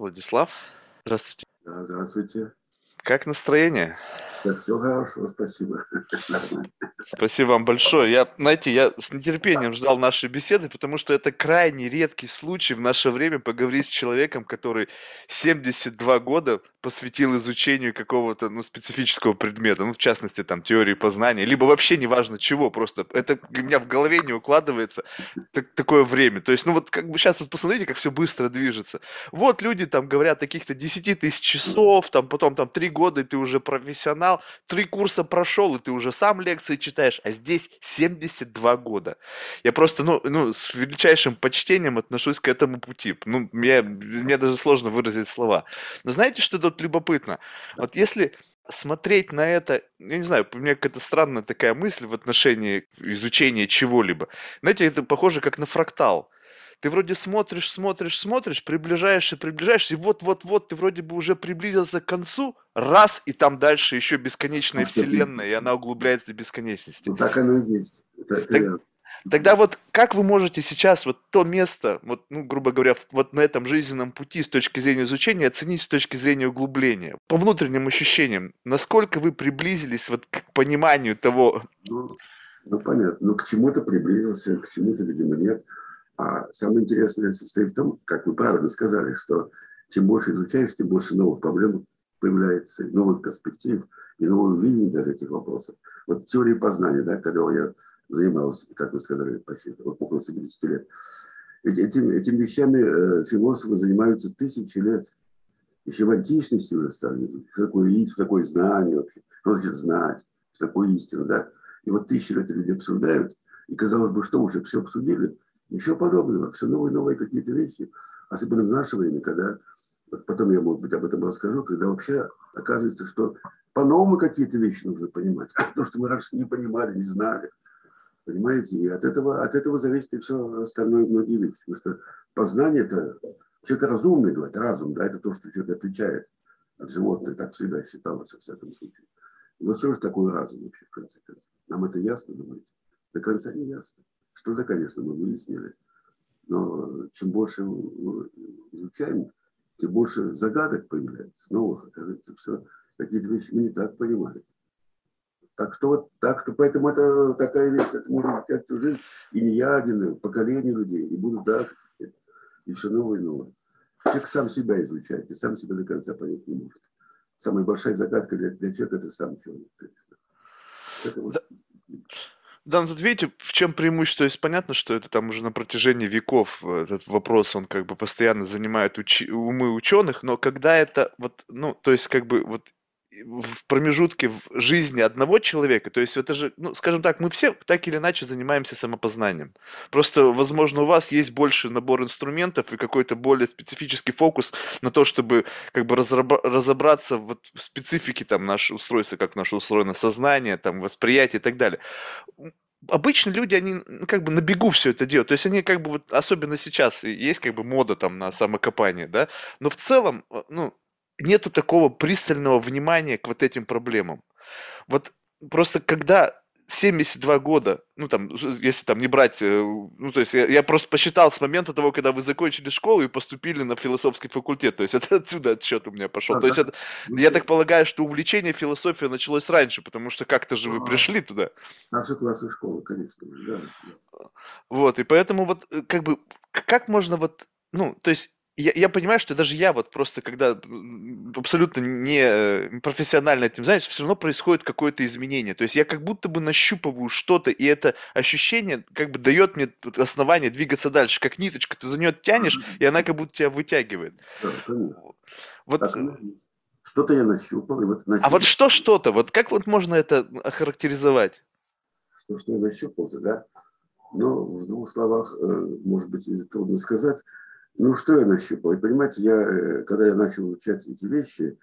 Владислав, здравствуйте. Да, здравствуйте. Как настроение? Да, все хорошо, спасибо. Спасибо вам большое. Я, знаете, я с нетерпением ждал нашей беседы, потому что это крайне редкий случай в наше время поговорить с человеком, который 72 года посвятил изучению какого-то ну, специфического предмета, ну, в частности, там, теории познания, либо вообще неважно чего, просто это у меня в голове не укладывается так, такое время. То есть, ну, вот как бы сейчас вот посмотрите, как все быстро движется. Вот люди там говорят таких-то 10 тысяч часов, там, потом там 3 года, и ты уже профессионал, 3 курса прошел, и ты уже сам лекции читаешь, а здесь 72 года. Я просто, ну, ну с величайшим почтением отношусь к этому пути. Ну, мне, мне даже сложно выразить слова. Но знаете, что тут любопытно? Вот если смотреть на это, я не знаю, у меня какая-то странная такая мысль в отношении изучения чего-либо. Знаете, это похоже как на фрактал. Ты вроде смотришь, смотришь, смотришь, приближаешься, приближаешься, и вот-вот-вот ты вроде бы уже приблизился к концу, раз, и там дальше еще бесконечная вселенная, и она углубляется до бесконечности. Ну, так оно и есть. Это, это Так- Тогда вот как вы можете сейчас вот то место, вот, ну, грубо говоря, вот на этом жизненном пути с точки зрения изучения оценить с точки зрения углубления? По внутренним ощущениям, насколько вы приблизились вот к пониманию того, Ну, ну, понятно. Ну, к чему-то приблизился, к чему-то, видимо, нет. А самое интересное состоит в том, как вы правильно сказали, что чем больше изучаешь, тем больше новых проблем появляется, новых перспектив и новых видений даже этих вопросов. Вот теория познания, да, когда я занимался, как вы сказали, почти около 70 лет. Этим, этими вещами э, философы занимаются тысячи лет. Еще в античности уже стали что такое, и- что такое знание вообще, что значит знать, что такое истина, да. И вот тысячи лет люди обсуждают, и казалось бы, что уже все обсудили, ничего подобного, все новые новые какие-то вещи. Особенно в наше время, когда, потом я, может быть, об этом расскажу, когда вообще оказывается, что по-новому какие-то вещи нужно понимать. То, что мы раньше не понимали, не знали. Понимаете? И от этого, от этого зависит и все остальное, многие вещи. Потому что познание это человек разумный, говорит, разум, да, это то, что человек отличает от животных, так всегда считалось, во всяком случае. Вот что же такое разум вообще, в конце концов? Нам это ясно, думаете? До конца не ясно. Что-то, конечно, мы выяснили. Но чем больше мы изучаем, тем больше загадок появляется, новых, оказывается, все. Какие-то вещи мы не так понимали. Так что вот, так что поэтому это такая вещь, это может быть всю жизнь. И не я один, и поколение людей, и будут дальше. Все новое и новое. Человек сам себя изучает, и сам себя до конца понять не может. Самая большая загадка для, для человека – это сам человек. конечно. Это вот- Да, ну тут видите, в чем преимущество? Есть понятно, что это там уже на протяжении веков э, этот вопрос, он как бы постоянно занимает учи- умы ученых, но когда это вот, ну, то есть как бы вот в промежутке в жизни одного человека, то есть это же, ну, скажем так, мы все так или иначе занимаемся самопознанием. Просто, возможно, у вас есть больше набор инструментов и какой-то более специфический фокус на то, чтобы как бы разобраться вот в специфике там наше устройство, как наше устроено сознание, там восприятие и так далее обычно люди, они как бы на бегу все это делают. То есть они как бы вот, особенно сейчас, есть как бы мода там на самокопание, да, но в целом, э, ну, нету такого пристального внимания к вот этим проблемам. Вот просто когда 72 года, ну там, если там не брать, э, ну то есть я, я просто посчитал с момента того, когда вы закончили школу и поступили на философский факультет, то есть это отсюда отсчет у меня пошел. То есть Ага. это, я так полагаю, что увлечение философией началось раньше, потому что как-то же вы А. пришли туда. Наши классы школы, конечно. Да, да. Вот, и поэтому вот э, как бы как можно вот, ну, то есть я, я понимаю, что даже я вот просто, когда абсолютно не э, профессионально этим занимаюсь, все равно происходит какое-то изменение. То есть я как будто бы нащупываю что-то, и это ощущение как бы дает мне основание двигаться дальше, как ниточка, ты за нее тянешь, и она как будто тебя вытягивает. Да, конечно. Вот, Так есть. Что-то я нащупал, и вот а вот нащупал, что что-то, вот как вот можно это охарактеризовать? что, что я нащупал, да? Но в двух словах, э, может быть, трудно сказать. Ну, что я нащупал? И понимаете, я, э, когда я начал изучать эти вещи,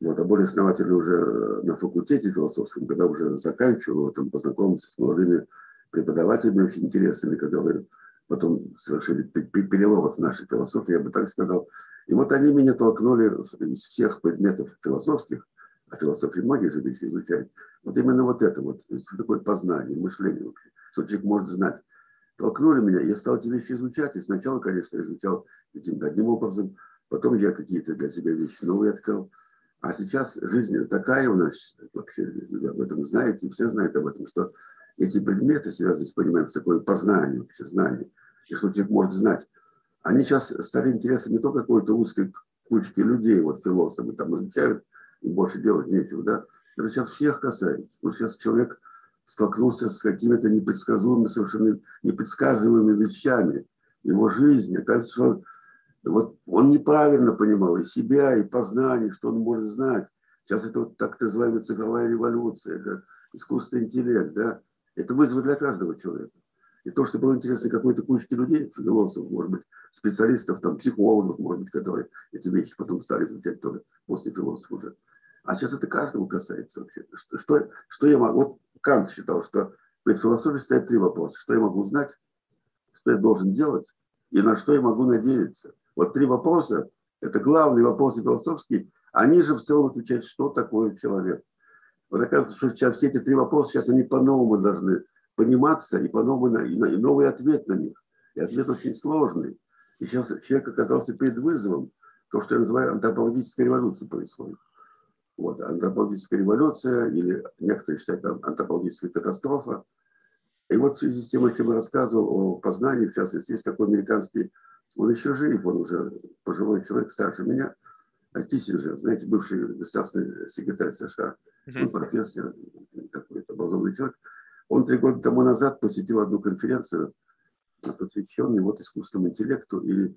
вот, а более основательно уже э, на факультете философском, когда уже заканчивал, там, познакомился с молодыми преподавателями очень интересными, которые потом совершили пе- пе- перелом в нашей философии, я бы так сказал. И вот они меня толкнули из всех предметов философских, а философии многие же вещи изучают, вот именно вот это вот, такое познание, мышление вообще, что человек может знать. Толкнули меня, я стал эти вещи изучать, и сначала, конечно, изучал каким-то одним образом, Потом я какие-то для себя вещи новые открыл. А сейчас жизнь такая у нас, вообще вы об этом знаете, все знают об этом, что эти предметы, связанные с пониманием, с такое познание, вообще знание, и что человек может знать, они сейчас стали интересны не только какой-то узкой кучке людей, вот философы там изучают, и больше делать нечего, да. Это сейчас всех касается. Что сейчас человек столкнулся с какими-то непредсказуемыми, совершенно непредсказуемыми вещами. Его жизни. Кажется, что вот он неправильно понимал и себя, и познание, что он может знать. Сейчас это вот так называемая цифровая революция, это искусственный интеллект, да. Это вызов для каждого человека. И то, что было интересно какой-то кучке людей, философов, может быть, специалистов, там, психологов, может быть, которые эти вещи потом стали изучать тоже после философов уже. А сейчас это каждого касается вообще. Что, что, что я могу... Вот Кант считал, что в философии стоят три вопроса. Что я могу узнать, что я должен делать и на что я могу надеяться. Вот три вопроса, это главные вопросы философские, они же в целом отвечают, что такое человек. Вот оказывается, что сейчас все эти три вопроса, сейчас они по-новому должны пониматься и по-новому, и, и новый ответ на них. И ответ очень сложный. И сейчас человек оказался перед вызовом, то, что я называю антропологической революцией происходит. Вот, антропологическая революция, или некоторые считают там, антропологическая катастрофа. И вот в связи с тем, о чем я рассказывал, о познании, в частности, есть такой американский, он еще жив, он уже пожилой человек, старше меня, Киссинджер, знаете, бывший государственный секретарь США, он профессор, такой образованный человек. Он три года тому назад посетил одну конференцию, посвященную вот искусственному интеллекту и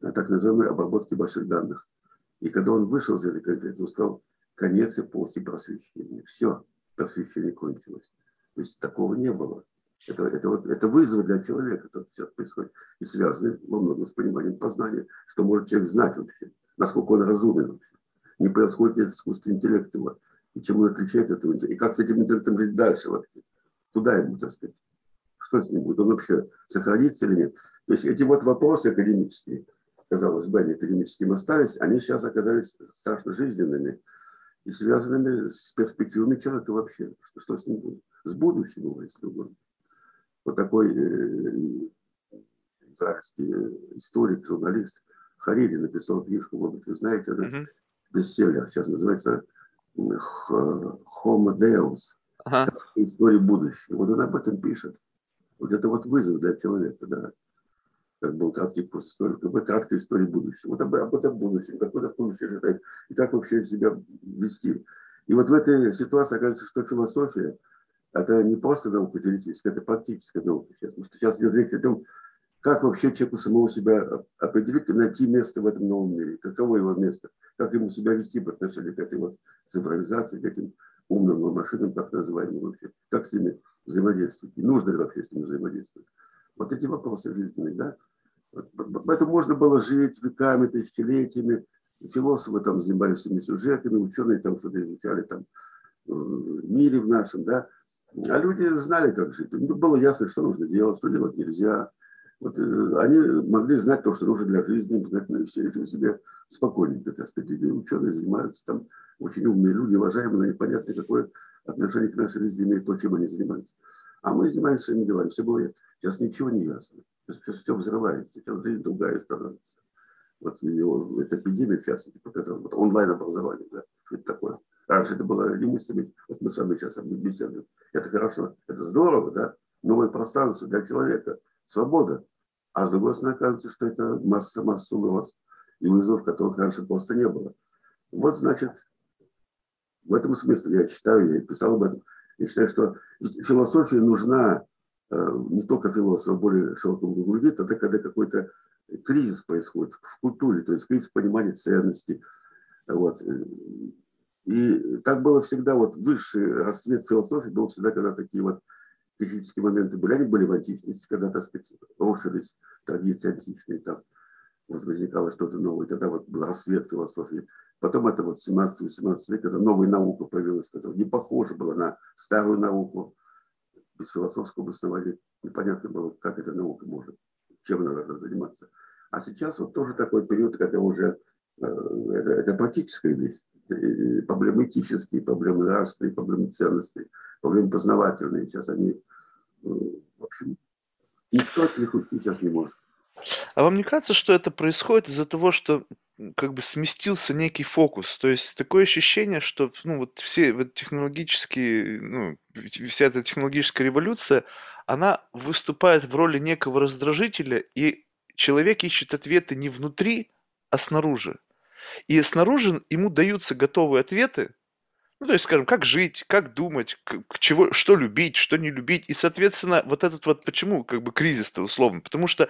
так называемой обработке больших данных. И когда он вышел из этой конференции, он сказал, конец эпохи просвещения. Все, просвещение кончилось. То есть такого не было. Это, это, вот, это вызов для человека, то все происходит. И связано во многом с пониманием познания, что может человек знать вообще, насколько он разумен вообще. Не происходит этот искусственный интеллект его, и чем он отличает этого интеллекта, и как с этим интеллектом жить дальше вообще. Куда ему, так сказать, что с ним будет, он вообще сохранится или нет. То есть эти вот вопросы академические, казалось бы, они академическими остались, они сейчас оказались страшно жизненными и связанными с перспективами человека вообще. Что, что с ним будет? С будущим его, если угодно. Вот такой э, израильский историк, журналист Хариди написал книжку, может быть, вы знаете, это uh-huh. бестселлер, сейчас называется Homo Deus. Uh-huh. История будущего. Вот он об этом пишет. Вот это вот вызов для человека, да как был краткий курс истории, как бы краткая история будущего. Вот об, об этом будущем, как это будущее ожидает, и как вообще себя вести. И вот в этой ситуации оказывается, что философия – это не просто наука теоретическая, это практическая наука сейчас. Потому что сейчас идет речь о том, как вообще человеку самого себя определить и найти место в этом новом мире, каково его место, как ему себя вести по отношению к этой вот цифровизации, к этим умным машинам, как называемым вообще, как с ними взаимодействовать, и нужно ли вообще с ними взаимодействовать. Вот эти вопросы жизненные, да. Поэтому можно было жить веками, тысячелетиями. Философы там занимались этими сюжетами, ученые там что-то изучали там в мире в нашем, да. А люди знали, как жить. Ну, было ясно, что нужно делать, что делать нельзя. Вот, э, они могли знать то, что нужно для жизни, знать на все себе спокойненько, так сказать. И ученые занимаются там, очень умные люди, уважаемые, но непонятно, какое отношение к нашей жизни имеет то, чем они занимаются. А мы занимаемся своими делами. Все было Сейчас ничего не ясно. Сейчас все взрывается. Сейчас жизнь другая становится. Вот его, эта эпидемия, в частности, показала. Вот онлайн-образование, да, что это такое. Раньше это было немыслимо. Вот мы с вами сейчас беседуем. Это хорошо, это здорово, да. Новое пространство для человека. Свобода. А с другой стороны, кажется, что это масса, масса угроз и вызовов, которых раньше просто не было. Вот, значит, в этом смысле я читаю, я писал об этом. Я считаю, что философия нужна Э, не только философ, а более широкому кругу людей, тогда, когда какой-то кризис происходит в культуре, то есть кризис понимания ценностей. Вот. И так было всегда, вот высший расцвет философии был всегда, когда такие вот критические моменты были. Они были в античности, когда, так сказать, рушились традиции античные, там вот возникало что-то новое. Тогда вот был расцвет философии. Потом это вот 17-18 век, когда новая наука появилась, которая не похожа была на старую науку без философского обоснования непонятно было, как эта наука может, чем она должна заниматься. А сейчас вот тоже такой период, когда уже э, это, это практическая вещь. Проблемы этические, проблемы нравственные, проблемы ценностей, проблемы познавательные. Сейчас они, э, в общем, никто от них уйти сейчас не может. А вам не кажется, что это происходит из-за того, что как бы сместился некий фокус. То есть такое ощущение, что ну, вот все вот технологические, ну, вся эта технологическая революция, она выступает в роли некого раздражителя, и человек ищет ответы не внутри, а снаружи. И снаружи ему даются готовые ответы, ну, то есть, скажем, как жить, как думать, к, чего, что любить, что не любить. И, соответственно, вот этот вот, почему как бы кризис-то условно? Потому что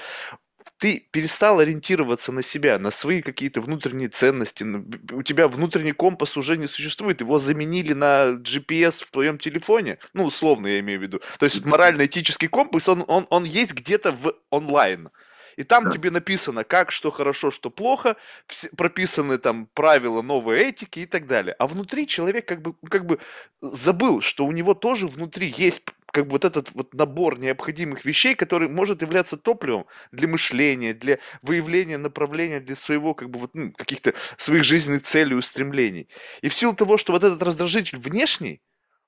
ты перестал ориентироваться на себя, на свои какие-то внутренние ценности. У тебя внутренний компас уже не существует. Его заменили на GPS в твоем телефоне. Ну, условно я имею в виду. То есть морально-этический компас, он, он, он есть где-то в онлайн. И там да. тебе написано, как, что хорошо, что плохо, все, прописаны там правила новой этики и так далее. А внутри человек как бы, как бы забыл, что у него тоже внутри есть как бы вот этот вот набор необходимых вещей, который может являться топливом для мышления, для выявления направления для своего, как бы вот, ну, каких-то своих жизненных целей, устремлений. И в силу того, что вот этот раздражитель внешний,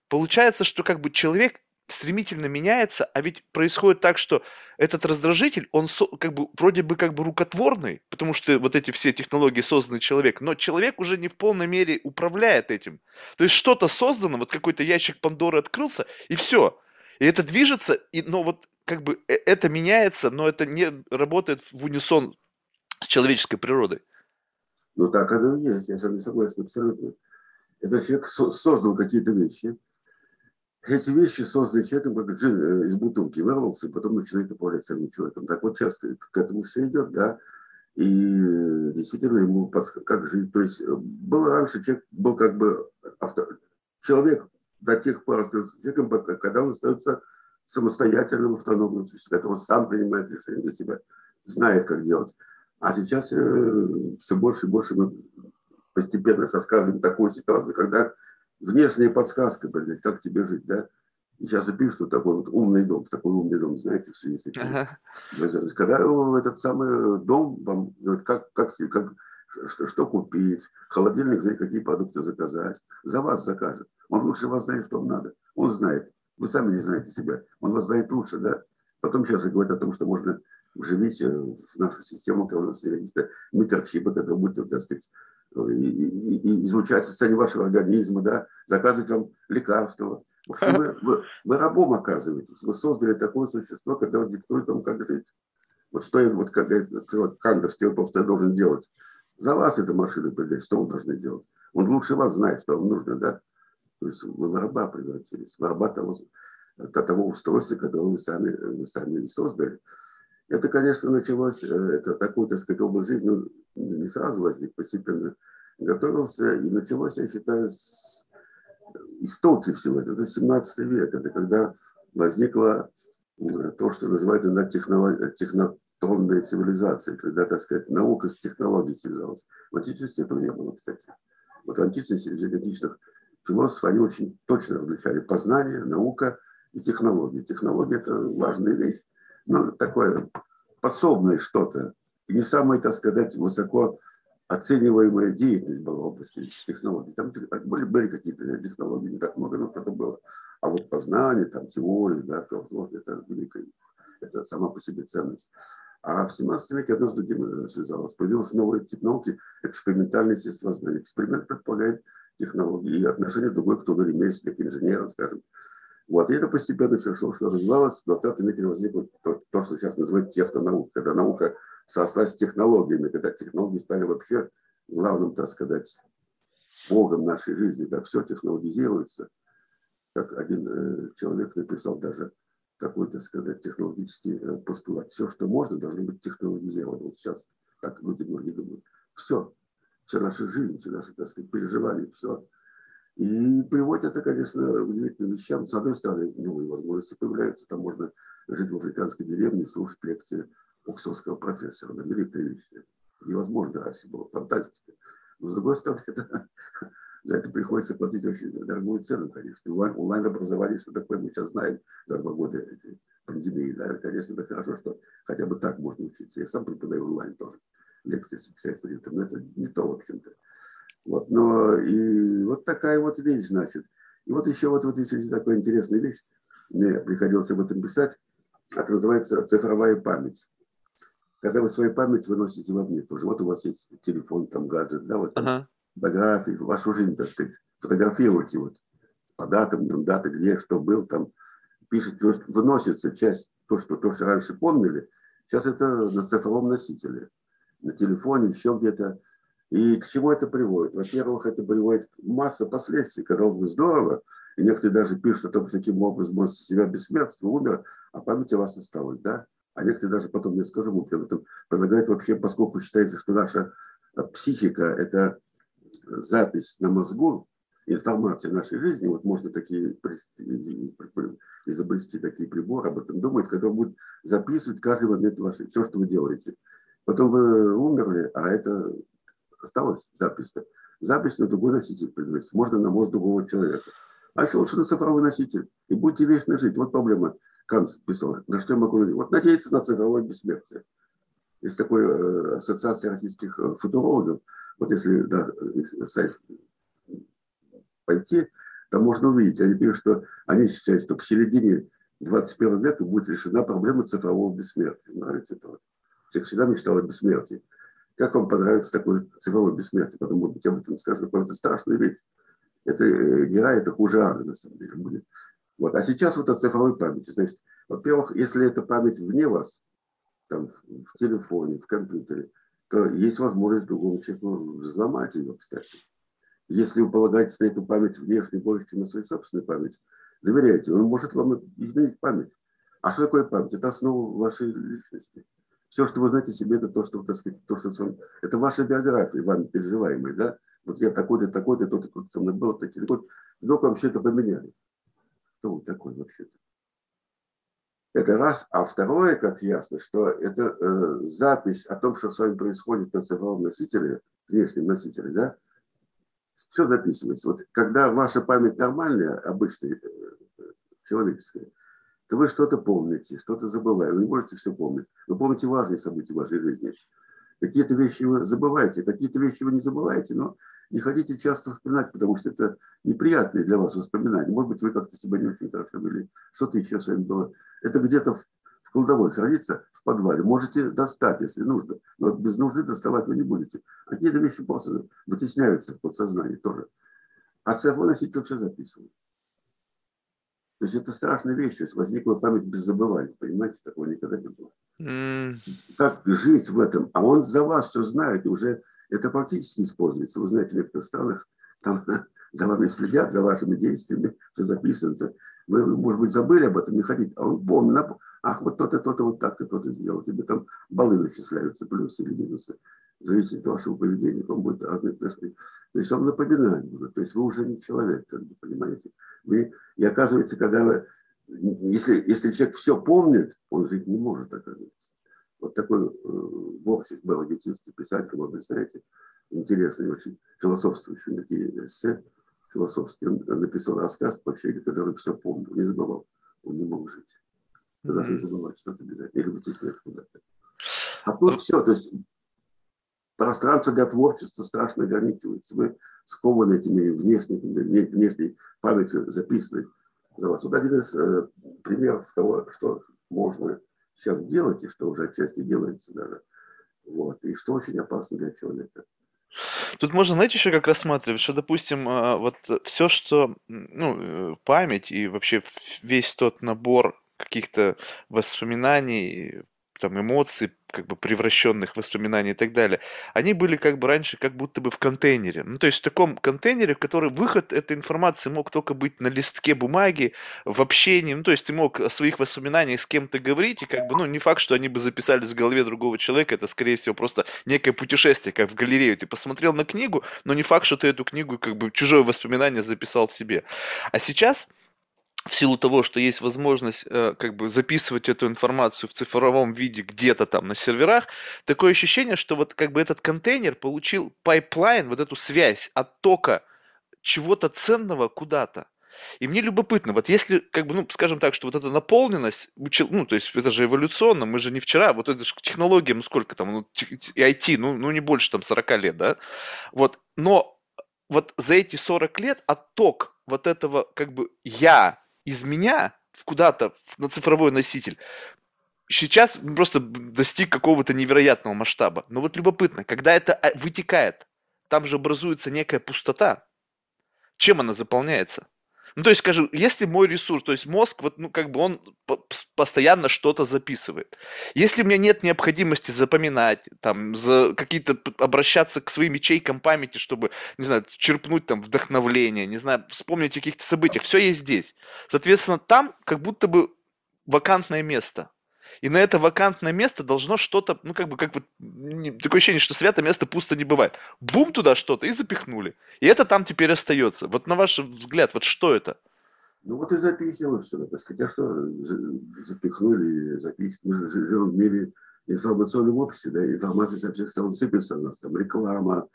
получается, что как бы человек стремительно меняется, а ведь происходит так, что этот раздражитель, он как бы вроде бы как бы рукотворный, потому что вот эти все технологии созданы человек, но человек уже не в полной мере управляет этим. То есть что-то создано, вот какой-то ящик Пандоры открылся, и все. И это движется, и, но вот как бы э, это меняется, но это не работает в унисон с человеческой природой. Ну так оно и есть, я с вами согласен абсолютно. Этот человек создал какие-то вещи, эти вещи созданы человеком, как джин э, из бутылки вырвался, и потом начинает управлять самим человеком. Так вот сейчас к этому все идет, да. И действительно ему подсказать, как жить. То есть э, был раньше человек был как бы авто... человек до тех пор остается человеком, когда он остается самостоятельным, автономным, когда он сам принимает решения для себя, знает, как делать. А сейчас э, все больше и больше мы постепенно сосказываем такую ситуацию, когда внешняя подсказка, блядь, как тебе жить, да? И сейчас же пишут, что такой вот умный дом, такой умный дом, знаете, в связи с этим. Ага. Когда этот самый дом вам говорит, как, как, как, что, что купить, холодильник, знаете, какие продукты заказать, за вас закажет. Он лучше вас знает, что вам надо. Он знает. Вы сами не знаете себя. Он вас знает лучше, да? Потом сейчас же говорят о том, что можно вживить э, в нашу систему какие-то микрочипы, которые будут, так сказать, и, и, и изучать состояние вашего организма, да, заказывать вам лекарства. Вы, вы, вы рабом оказываетесь. Вы создали такое существо, которое диктует вам, как жить. Вот что я, вот как Кандер Степов должен делать. За вас эта машина придет, что вы должны делать? Он лучше вас знает, что вам нужно, да? То есть вы в раба превратились, в раба того, того устройства, которое вы сами, вы сами создали. Это, конечно, началось, э, это такой, так сказать, образ жизни, не сразу возник, постепенно готовился, и началось, я считаю, с истоки всего этого. Это 17 век, это когда возникла э, то, что называют иногда технолог... технотонная цивилизация, когда, так сказать, наука с технологией связалась. В античности этого не было, кстати. Вот в античности среди античных философов они очень точно различали познание, наука и технологии. Технология – это важная вещь ну, такое подсобное что-то. И не самая, так сказать, высоко оцениваемая деятельность была в области технологий. Там были, были какие-то технологии, не так много, но это было. А вот познание, там, теории, да, философия, это великая, это сама по себе ценность. А в 17 веке одно с другим связалось. Появилась новая тип науки, экспериментальное естествознание. Эксперимент предполагает технологии и отношения другой, кто ремесленник, инженер, скажем, вот. И это постепенно все шло, что развивалось. В 20 веке возникло то, то, что сейчас называют технонаука, когда наука сослась с технологиями, когда технологии стали вообще главным, так сказать, богом нашей жизни. Да, все технологизируется. Как один э, человек написал даже такой, так сказать, технологический э, постулат. Все, что можно, должно быть технологизировано. Вот сейчас так люди многие думают. Все. Вся наша жизнь, все наши, так сказать, переживания, все и приводит это, конечно, удивительным вещам. С одной стороны, новые возможности появляются. Там можно жить в африканской деревне и слушать лекции оксфордского профессора. Великая вещь. Невозможно раньше было. Фантастика. Но с другой стороны, это, за это приходится платить очень дорогую цену, конечно. Онлайн-образование, что такое, мы сейчас знаем за два года эти пандемии. Да, конечно, это хорошо, что хотя бы так можно учиться. Я сам преподаю онлайн тоже. Лекции с. Но это не то, в общем-то. Вот, но и вот такая вот вещь, значит. И вот еще вот, вот есть такая интересная вещь, мне приходилось об этом писать, это называется цифровая память. когда вы свою память выносите вовне тоже. Вот у вас есть телефон, там гаджет, да, вот ага. Фотографии, вашу жизнь, так сказать, фотографируйте вот по датам, там, даты, где, что был, там, пишет, выносится часть, то, что, то, что раньше помнили, сейчас это на цифровом носителе, на телефоне, еще где-то. И к чему это приводит? Во-первых, это приводит к масса последствий. Казалось бы, здорово. И некоторые даже пишут о том, что таким образом может себя бессмертство, умер, а память у вас осталась, да? А некоторые даже потом, я скажу, об этом предлагают вообще, поскольку считается, что наша э, психика – это запись на мозгу, информации нашей жизни, вот можно такие изобрести такие приборы, об этом думать, когда он будет записывать каждый момент вашей, все, что вы делаете. Потом вы умерли, а это осталась запись. -то. Запись на другой носитель передается. Можно на мозг другого человека. А еще лучше на цифровой носитель. И будете вечно жить. Вот проблема. Канц писал. На что я могу говорить? Вот надеяться на цифровое бессмертие. Есть такой э, ассоциация российских э, футурологов. Вот если да, сайт пойти, там можно увидеть. Они пишут, что они считают, что к середине 21 века будет решена проблема цифрового бессмертия. Нравится это? Я всегда мечтал о бессмертии. Как вам понравится такое цифровое бессмертие? Потом, может быть, об этом скажу. Это страшная вещь. Это э, гера, это хуже ада, на самом деле, будет. Вот. А сейчас вот о цифровой памяти. Значит, во-первых, если эта память вне вас, там, в телефоне, в компьютере, то есть возможность другому человеку взломать ее, кстати. Если вы полагаетесь на эту память внешне больше, чем на свою собственную память, доверяйте, он может вам изменить память. А что такое память? Это основа вашей личности. Все, что вы знаете о себе, это то, что, так сказать, то, что с вами, это ваша биография, вами переживаемая, да? Вот я такой-то, такой-то, тот, кто со мной был, такой, такой. Вдруг вам все это поменяли. Кто вы такой вообще-то? Это раз. А второе, как ясно, что это э, запись о том, что с вами происходит на цифровом носителе, внешнем носителе, да, все записывается. Вот когда ваша память нормальная, обычная, э, человеческая, то вы что-то помните, что-то забываете. Вы не можете все помнить. Вы помните важные события вашей жизни. Какие-то вещи вы забываете, какие-то вещи вы не забываете, но не хотите часто вспоминать, потому что это неприятные для вас воспоминания. Может быть, вы как-то себя не очень хорошо вели, что-то еще с вами было. Это где-то в, в кладовой хранится, в подвале. Можете достать, если нужно, но без нужды доставать вы не будете. Какие-то вещи просто вытесняются в подсознании тоже. А цифровой все записывает. То есть это страшная вещь. То есть возникла память без забывания. Понимаете, такого никогда не было. Mm. Как жить в этом? А он за вас все знает. И уже это практически используется. Вы знаете, в некоторых странах там за вами следят, за вашими действиями, все записано. Вы, может быть, забыли об этом, не хотите, а он помнит. Ах, вот то-то, то-то, вот так-то, то-то сделал. Тебе там баллы начисляются, плюсы или минусы зависит от вашего поведения, вам будет разные прыжки. То есть он напоминает то есть вы уже не человек, как бы, понимаете. Вы, и оказывается, когда вы, если, если человек все помнит, он жить не может, оказывается. Вот такой э, Боксис был аргентинский писатель, вы представляете, интересный очень, философствующий, такие эссе философские. Он, он написал рассказ человеку, который все помнил, не забывал. Он не мог жить. Вы должны забывать что-то обязательно. Или вытеснять куда-то. А тут все, то есть пространство для творчества страшно ограничивается. Вы скованы этими внешними, внешней памятью записанной за вас. Вот один из э, примеров того, что можно сейчас делать, и что уже отчасти делается даже. Вот. И что очень опасно для человека. Тут можно, знаете, еще как рассматривать, что, допустим, а, вот все, что, ну, э, память и вообще весь тот набор каких-то воспоминаний, там эмоций, как бы превращенных воспоминаний и так далее, они были как бы раньше как будто бы в контейнере. Ну, то есть в таком контейнере, в который выход этой информации мог только быть на листке бумаги, в общении. Ну, то есть ты мог о своих воспоминаниях с кем-то говорить, и как бы, ну, не факт, что они бы записались в голове другого человека, это, скорее всего, просто некое путешествие, как в галерею. Ты посмотрел на книгу, но не факт, что ты эту книгу, как бы, чужое воспоминание записал в себе. А сейчас в силу того, что есть возможность э, как бы записывать эту информацию в цифровом виде где-то там на серверах, такое ощущение, что вот как бы этот контейнер получил pipeline, вот эту связь от тока чего-то ценного куда-то. И мне любопытно, вот если, как бы, ну, скажем так, что вот эта наполненность, ну, то есть это же эволюционно, мы же не вчера, вот это же технология, ну, сколько там, ну, IT, ну, ну, не больше там 40 лет, да, вот, но вот за эти 40 лет отток вот этого, как бы, я из меня куда-то на цифровой носитель сейчас просто достиг какого-то невероятного масштаба. Но вот любопытно, когда это а, вытекает, там же образуется некая пустота. Чем она заполняется? Ну, то есть, скажем, если мой ресурс, то есть мозг, вот, ну, как бы он постоянно что-то записывает. Если у меня нет необходимости запоминать, там, за какие-то обращаться к своим ячейкам памяти, чтобы, не знаю, черпнуть там вдохновление, не знаю, вспомнить о каких-то событиях, все есть здесь. Соответственно, там как будто бы вакантное место. И на это вакантное место должно что-то, ну, как бы, как вот, такое ощущение, что святое место пусто не бывает. Бум туда что-то и запихнули. И это там теперь остается. Вот на ваш взгляд, вот что это? Ну вот и запихивают все, так сказать. А что запихнули, запихнули. Мы же живем в мире информационном обществе, да, информация со всех сторон сыпется у нас, там реклама,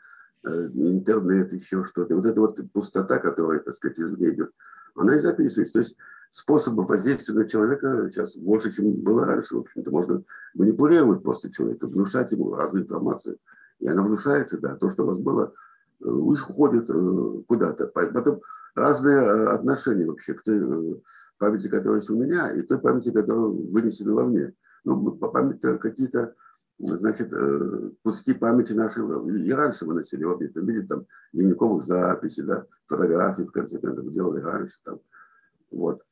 э, интернет, еще что-то. Вот эта вот пустота, которая, так сказать, извне идет, она и записывается. То есть способов воздействия на человека сейчас больше, чем было раньше. В общем-то, можно манипулировать просто человека, внушать ему разную информацию. И она внушается, да, то, что у вас было, э, уходит э, куда-то. Потом разные э, отношения вообще к той памяти, которая есть у меня, и той памяти, которая вынесена во мне. Ну, по памяти какие-то значит, куски памяти нашей и раньше выносили в объект. Видите, там, дневниковых записей, да, фотографии, в конце концов, делали раньше. Там. Вот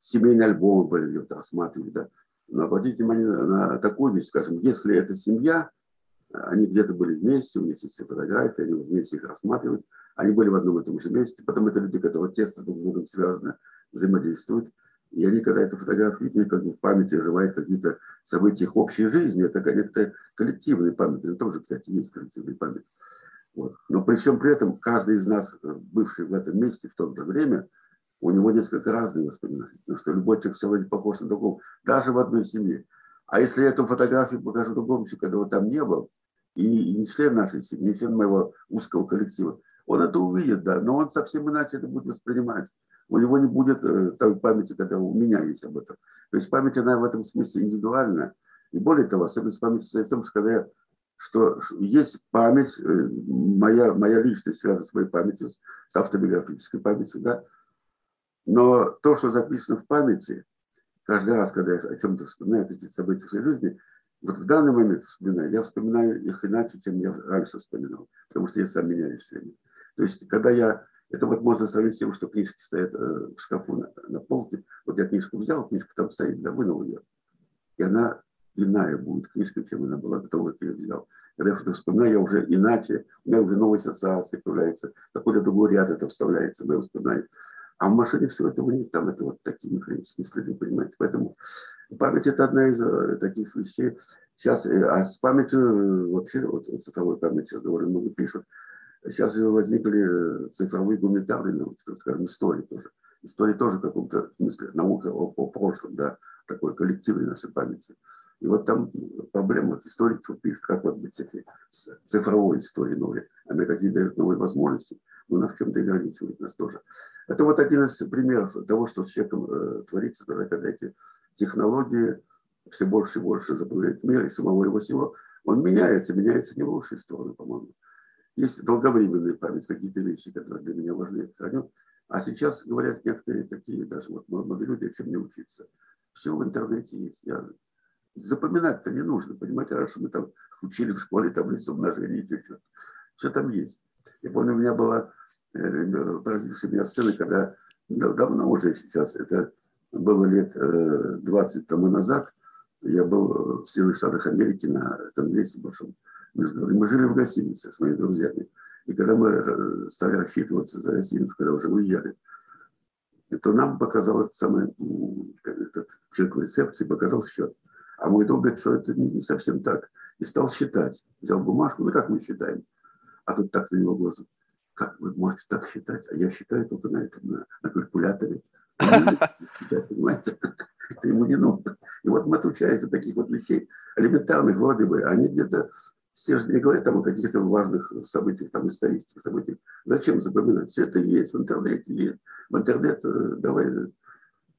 семейные альбомы были вот, рассматривали, да. Но обратите внимание на такую вещь, скажем, если это семья, они где-то были вместе, у них есть фотографии, они вместе их рассматривают, они были в одном и том же месте, потом это люди, которые тесно друг с другом связаны, взаимодействуют, и они, когда эту фотографию видят, как бы в памяти оживают какие-то события их общей жизни, это некая коллективная память, это тоже, кстати, есть коллективная память. Вот. Но при всем при этом каждый из нас, бывший в этом месте в то же время, у него несколько разные воспоминания, потому что любой человек равно похож на другого, даже в одной семье. А если я эту фотографию покажу другому человеку, когда он там не был, и, и не член нашей семьи, не член моего узкого коллектива, он это увидит, да, но он совсем иначе это будет воспринимать. У него не будет э, той памяти, которая у меня есть об этом. То есть память, она в этом смысле индивидуальна. И более того, особенность памяти состоит в том, что когда я что есть память, э, моя, моя личность связана с моей памятью, с автобиографической памятью, да, но то, что записано в памяти, каждый раз, когда я о чем-то вспоминаю, какие-то события своей жизни, вот в данный момент вспоминаю, я вспоминаю их иначе, чем я раньше вспоминал, потому что я сам меняюсь все время. То есть, когда я, это вот можно сравнить с тем, что книжки стоят э, в шкафу на, на полке, вот я книжку взял, книжка там стоит, да, вынул ее, и она иная будет книжка, чем она была до того, как я ее взял. Когда я что-то вспоминаю, я уже иначе, у меня уже новые ассоциации появляются, какой-то другой ряд это вставляется, я вспоминаю. А в всего этого нет, там это вот такие механические следы, понимаете. Поэтому память это одна из э, таких вещей. Сейчас, э, а с памятью э, вообще, вот цифровой памятью довольно много пишут. Сейчас возникли цифровые гуманитарные науки, скажем, истории тоже. История тоже в каком-то смысле наука о, о прошлом, да, такой коллективной нашей памяти. И вот там проблема, вот историки пишут, как вот быть с цифровой историей новой, она какие дает новые возможности но она в чем-то ограничивает нас тоже. Это вот один из примеров того, что с человеком э, творится, когда, когда эти технологии все больше и больше заправляют мир и самого его всего, он меняется, меняется не в лучшую сторону, по-моему. Есть долговременная память, какие-то вещи, которые для меня важны, я храню. А сейчас говорят некоторые такие, даже вот молодые люди, чем не учиться. Все в интернете есть. Я... Запоминать-то не нужно, понимаете, раньше мы там учили в школе таблицу умножения и что-то. Все там есть. Я помню, у меня была Э, поразившей меня сцены, когда давно уже сейчас, это было лет 20 э, тому назад, я был в Соединенных Штатах Америки на конгрессе большом. Мы жили в гостинице с моими друзьями. И когда мы э, стали рассчитываться за гостиницу, когда уже уезжали, то нам показалось самое, этот человек в рецепции показал счет. А мой друг говорит, что это не совсем так. И стал считать. Взял бумажку, ну как мы считаем? А тут так на него глаза. Как вы можете так считать? А я считаю только на этом, на, на калькуляторе. Понимаете? Это ему не нужно. И вот мы отучаемся таких вот вещей, элементарных вроде бы, они где-то все же не говорят там о каких-то важных событиях, там исторических событиях. Зачем запоминать? Все это есть в интернете, есть. В интернет, э, давай,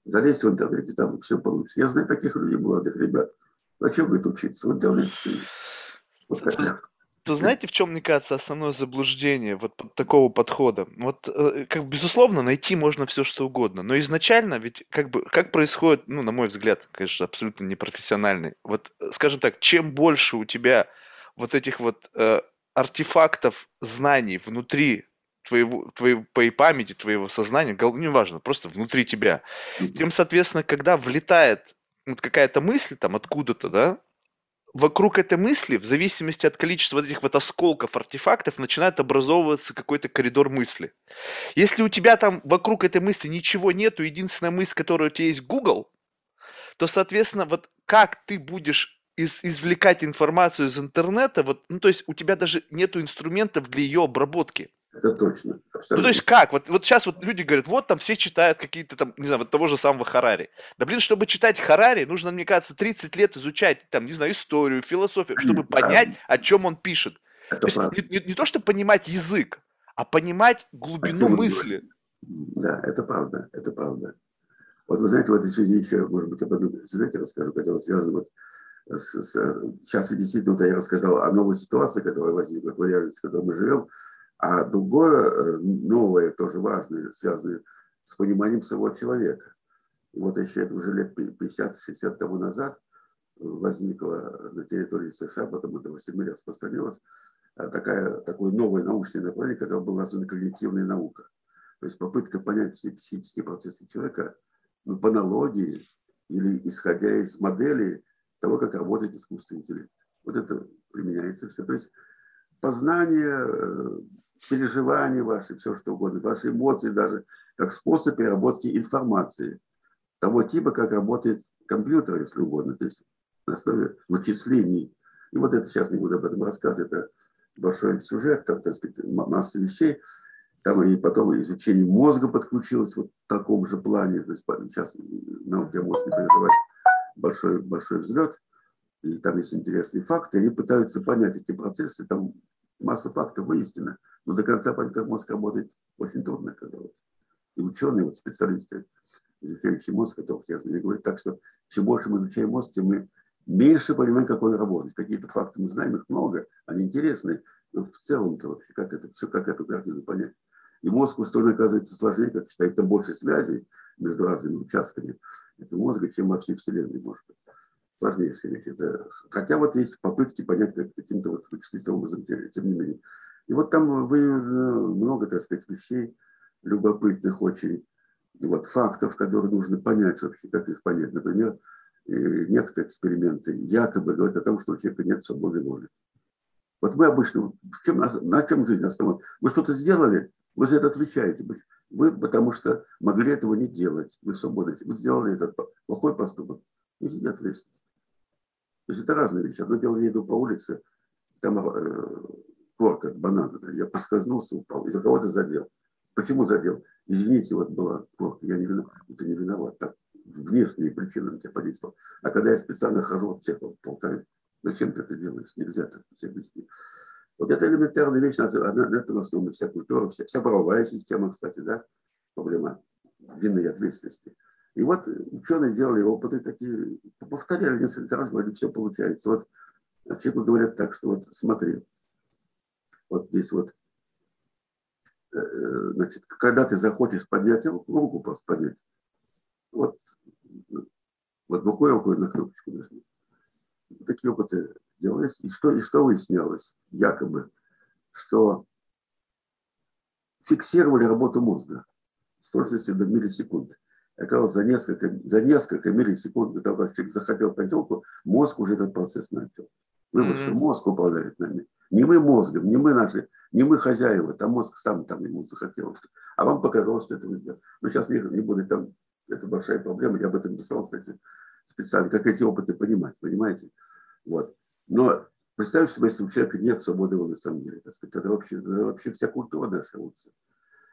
залезь в интернете, там все получится. Я знаю таких людей, молодых ребят. А что, говорит, учиться? В интернете все есть. Вот так. Что знаете, в чем, мне кажется, основное заблуждение вот такого подхода? Вот, э, как безусловно, найти можно все, что угодно, но изначально ведь как бы, как происходит, ну, на мой взгляд, конечно, абсолютно непрофессиональный, вот, э, скажем так, чем больше у тебя вот этих вот э, артефактов знаний внутри твоего, твоей, твоей памяти, твоего сознания, неважно, просто внутри тебя, тем, соответственно, когда влетает вот какая-то мысль там откуда-то, да, вокруг этой мысли, в зависимости от количества вот этих вот осколков, артефактов, начинает образовываться какой-то коридор мысли. Если у тебя там вокруг этой мысли ничего нету, единственная мысль, которая у тебя есть Google, то, соответственно, вот как ты будешь из, извлекать информацию из интернета, вот, ну, то есть у тебя даже нету инструментов для ее обработки. Это точно. Абсолютно. Ну, то есть как? Вот, вот сейчас вот люди говорят, вот там все читают какие-то там, не знаю, вот того же самого Харари. Да блин, чтобы читать Харари, нужно, мне кажется, 30 лет изучать, там, не знаю, историю, философию, чтобы понять, о чем он пишет. Это то есть не, не, не то, чтобы понимать язык, а понимать глубину а мысли. Да, это правда, это правда. Вот вы знаете, в этой связи еще, может быть, об одном инциденте расскажу, который связан вот с, с, сейчас действительно вот я рассказал о новой ситуации, которая возникла в реальности, в которой мы живем, а другое, э, новое, тоже важное, связанное с пониманием самого человека. И вот еще это уже лет 50-60 тому назад возникла на территории США, потом это в мире распространилось, э, такая, такое новое научное направление, которое было названо когнитивная наука. То есть попытка понять все психические процессы человека ну, по аналогии или исходя из модели того, как работает искусственный интеллект. Вот это применяется все. То есть познание э, переживания ваши, все что угодно, ваши эмоции даже, как способ переработки информации. Того типа, как работает компьютер, если угодно, то есть на основе вычислений. И вот это сейчас не буду об этом рассказывать, это большой сюжет, там, так сказать, масса вещей. Там и потом изучение мозга подключилось вот в таком же плане. То есть сейчас наука мозг не переживает большой, большой взлет. И там есть интересные факты. Они пытаются понять эти процессы. Там масса фактов выяснена. Но до конца понять, как мозг работает, очень трудно, оказалось. И ученые, вот специалисты, изучающие мозг, которых я знаю, говорят так, что чем больше мы изучаем мозг, тем мы меньше понимаем, как он работает. Какие-то факты мы знаем, их много, они интересны, но в целом-то вообще, как это все, как эту картину понять. И мозг устроен, оказывается, сложнее, как считают, там больше связей между разными участками этого мозга, чем во всей Вселенной, может быть. Сложнейшая вещь. Это, хотя вот есть попытки понять как каким-то вот вычислительным образом, тем не менее. И вот там вы, э, много, так сказать, вещей любопытных очень, вот, фактов, которые нужно понять вообще, как их понять. Например, э, некоторые эксперименты якобы говорят о том, что у человека нет свободы воли. Вот мы обычно, чем, на чем жизнь основана? Вы что-то сделали, вы за это отвечаете. Вы, потому что могли этого не делать. Вы свободны. Вы сделали этот плохой поступок. Несите ответственность. То есть это разные вещи. Одно дело, я иду по улице, там э, корка от банана. Я поскользнулся, упал. И за кого-то задел. Почему задел? Извините, вот была корка, я не виноват. Это не виноват. Так, внешние причины на тебя подействовал. А когда я специально хожу, вот всех толкаю. Зачем ты это делаешь? Нельзя так себя вести. Вот это элементарная вещь, на, этом основана вся культура, вся, вся правовая система, кстати, да, проблема вины и ответственности. И вот ученые делали опыты такие, повторяли несколько раз, говорили, все получается. Вот человеку говорят так, что вот смотри, вот здесь вот, э, значит, когда ты захочешь поднять руку, руку просто поднять, вот, вот рукой рукой на кнопочку нажми. Такие опыты делались. И что, и что выяснялось? Якобы, что фиксировали работу мозга с точностью до миллисекунд. Оказалось, за несколько, за несколько миллисекунд до того, как человек захотел котелку, мозг уже этот процесс начал. Вывод, mm-hmm. что мозг управляет нами. Не мы мозгом, не мы наши, не мы хозяева, там мозг сам там ему захотел. А вам показалось, что это вы сделали. Но сейчас не, не будет там, это большая проблема, я об этом писал, кстати, специально, как эти опыты понимать, понимаете? Вот. Но представьте себе, если у человека нет свободы воли на самом деле, так сказать, это вообще, это вообще вся культура наша улица.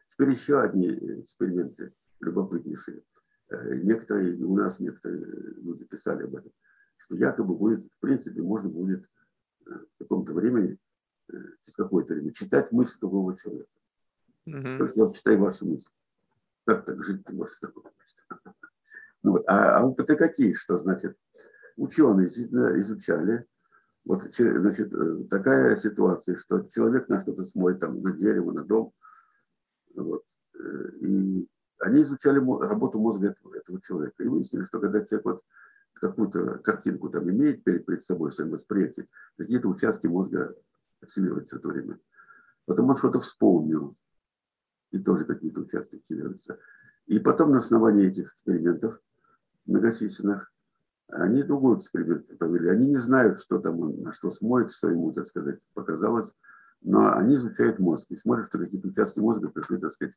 Теперь еще одни эксперименты любопытнейшие. Э, некоторые, у нас некоторые люди писали об этом, что якобы будет, в принципе, можно будет э, в каком-то времени, через какое-то время, читать мысли другого человека. Mm-hmm. То есть я читаю ваши мысли. Как так жить-то может такое? Ну, вот. А, а опыты какие? Что значит? Ученые изучали Вот, значит, э, такая ситуация, что человек на что-то смотрит, там, на дерево, на дом, вот, э, и они изучали работу мозга этого, этого человека и выяснили, что когда человек вот какую-то картинку там имеет перед, перед собой в своем восприятии, какие-то участки мозга активируются в это время. Потом он что-то вспомнил, и тоже какие-то участки активируются. И потом на основании этих экспериментов многочисленных они другой эксперимент провели. Они не знают, что там он, на что смотрит, что ему, так сказать, показалось. Но они изучают мозг и смотрят, что какие-то участки мозга пришли, так сказать,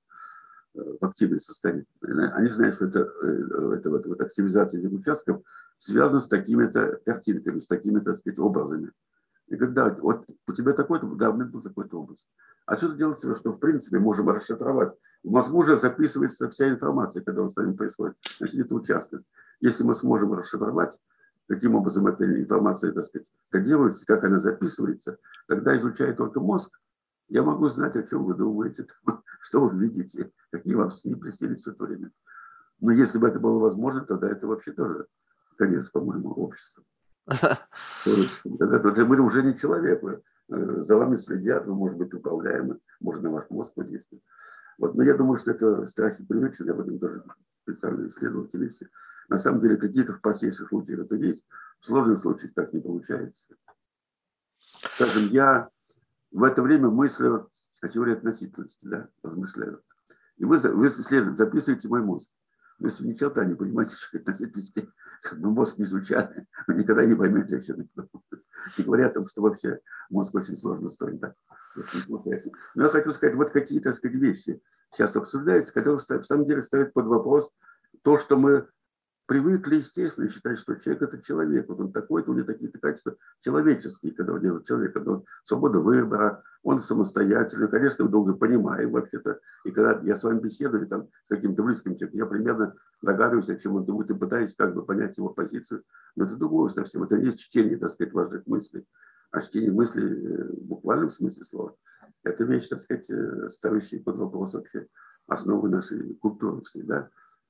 э, в активное состояние. Они знают, что это, э, это вот, вот активизация этих участков связана с такими-то картинками, с такими, так сказать, образами. И когда вот у тебя такой-то, да, у меня был такой-то образ. А что делается, что в принципе можем расшифровать. В мозгу уже записывается вся информация, когда он с нами происходит, на каких-то участках. Если мы сможем расшифровать, каким образом эта информация, так сказать, кодируется, как она записывается, тогда, изучая только мозг, я могу знать, о чем вы думаете, что вы видите, какие вам сны приснились в это время. Но если бы это было возможно, тогда это вообще тоже конец, по-моему, общества. Тогда мы уже не человек, э, за вами следят, вы, может быть, управляемы, может, на ваш мозг подействует. Вот, но я думаю, что это страхи привычки, об этом тоже специально исследователи все. На самом деле, какие-то в простейших случаях это есть, в сложных случаях так не получается. Скажем, я в это время мыслю о теории относительности, да, размышляю. И вы, вы следует, записываете мой мозг. Но если ни черта не понимаете, что это мы мозг не изучали, вы никогда не поймете вообще. Не говоря о том, что вообще мозг очень сложно устроен. Да? Но я хочу сказать, вот какие, то сказать, вещи сейчас обсуждаются, которые в самом деле ставят под вопрос то, что мы привыкли, естественно, считать, что человек – это человек. Вот он такой, у него такие-то качества человеческие, когда он делает человек, когда он свобода выбора, он самостоятельный. Конечно, мы долго понимаем вообще-то. И когда я с вами беседую там, с каким-то близким человеком, я примерно догадываюсь, о чем он думает, и пытаюсь как бы понять его позицию. Но это другое совсем. Это не чтение, так сказать, важных мыслей а чтение мысли э, в буквальном смысле слова. Это вещь, так сказать, э, ставящая под вопрос вообще основы нашей культуры всегда.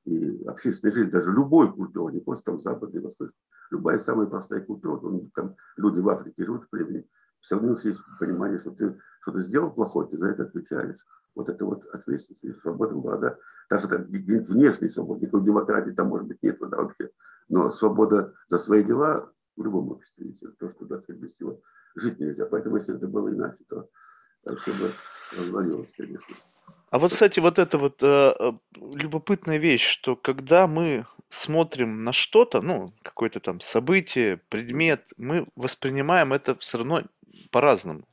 И общественная жизнь, даже любой культуры, не просто там западный, восточный, любая самая простая культура, ну, там люди в Африке живут в племени, все равно у них есть понимание, что ты что-то сделал плохое, ты за это отвечаешь. Вот это вот ответственность и свобода была, да. Даже там внешней свободы, никакой демократии там, может быть, нет да, вообще. Но свобода за свои дела в любом обществе есть. то, что да, без него жить нельзя. Поэтому, если это было иначе, то все бы развалилось, конечно. А вот, кстати, вот эта вот э, э, любопытная вещь, что когда мы смотрим на что-то, ну, какое-то там событие, предмет, мы воспринимаем это все равно по-разному.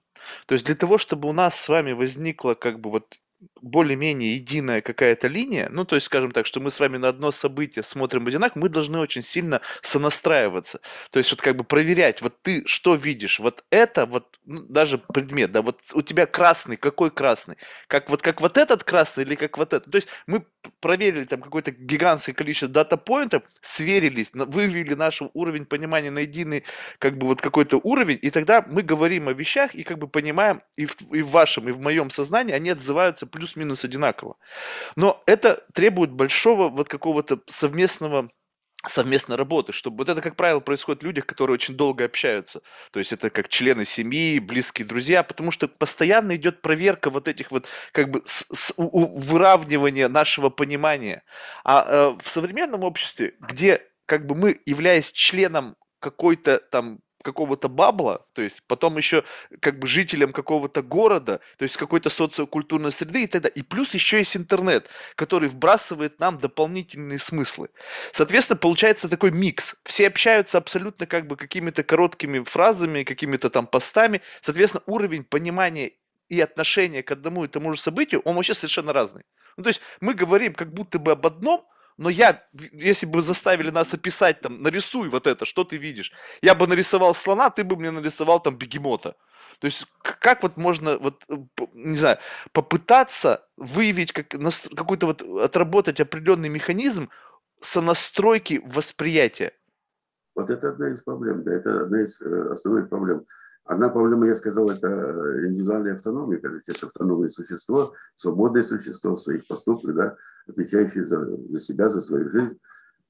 То есть для того, чтобы у нас с вами возникла как бы вот более-менее единая какая-то линия, ну, то есть, скажем так, что мы с вами на одно событие смотрим одинаково, мы должны очень сильно сонастраиваться. То есть, вот как бы проверять, вот ты что видишь, вот это, вот ну, даже предмет, да, вот у тебя красный, какой красный? Как вот, как вот этот красный или как вот этот? То есть, мы проверили там какое-то гигантское количество дата-поинтов, сверились, вывели наш уровень понимания на единый, как бы вот какой-то уровень, и тогда мы говорим о вещах и как бы понимаем, и в, и в вашем, и в моем сознании они отзываются получается плюс-минус одинаково. Но это требует большого вот какого-то совместного совместной работы, чтобы вот это, как правило, происходит в людях, которые очень долго общаются. То есть это как члены семьи, близкие друзья, потому что постоянно идет проверка вот этих вот как бы с, с, у, выравнивания нашего понимания. А э, в современном обществе, где как бы мы, являясь членом какой-то там какого-то бабла, то есть потом еще как бы жителям какого-то города, то есть какой-то социокультурной среды и так далее. И плюс еще есть интернет, который вбрасывает нам дополнительные смыслы. Соответственно, получается такой микс. Все общаются абсолютно как бы какими-то короткими фразами, какими-то там постами. Соответственно, уровень понимания и отношения к одному и тому же событию, он вообще совершенно разный. Ну, то есть мы говорим как будто бы об одном, но я, если бы заставили нас описать, там, нарисуй вот это, что ты видишь, я бы нарисовал слона, ты бы мне нарисовал там бегемота. То есть как вот можно, вот, э, не знаю, попытаться выявить, как, какой-то вот, отработать определенный механизм сонастройки восприятия? Вот это одна из проблем, да, это одна из э, основных проблем. Одна проблема, я сказал, это индивидуальная автономия, когда человек автономное существо, свободное существо в своих поступках, да, отвечающее за, за себя, за свою жизнь.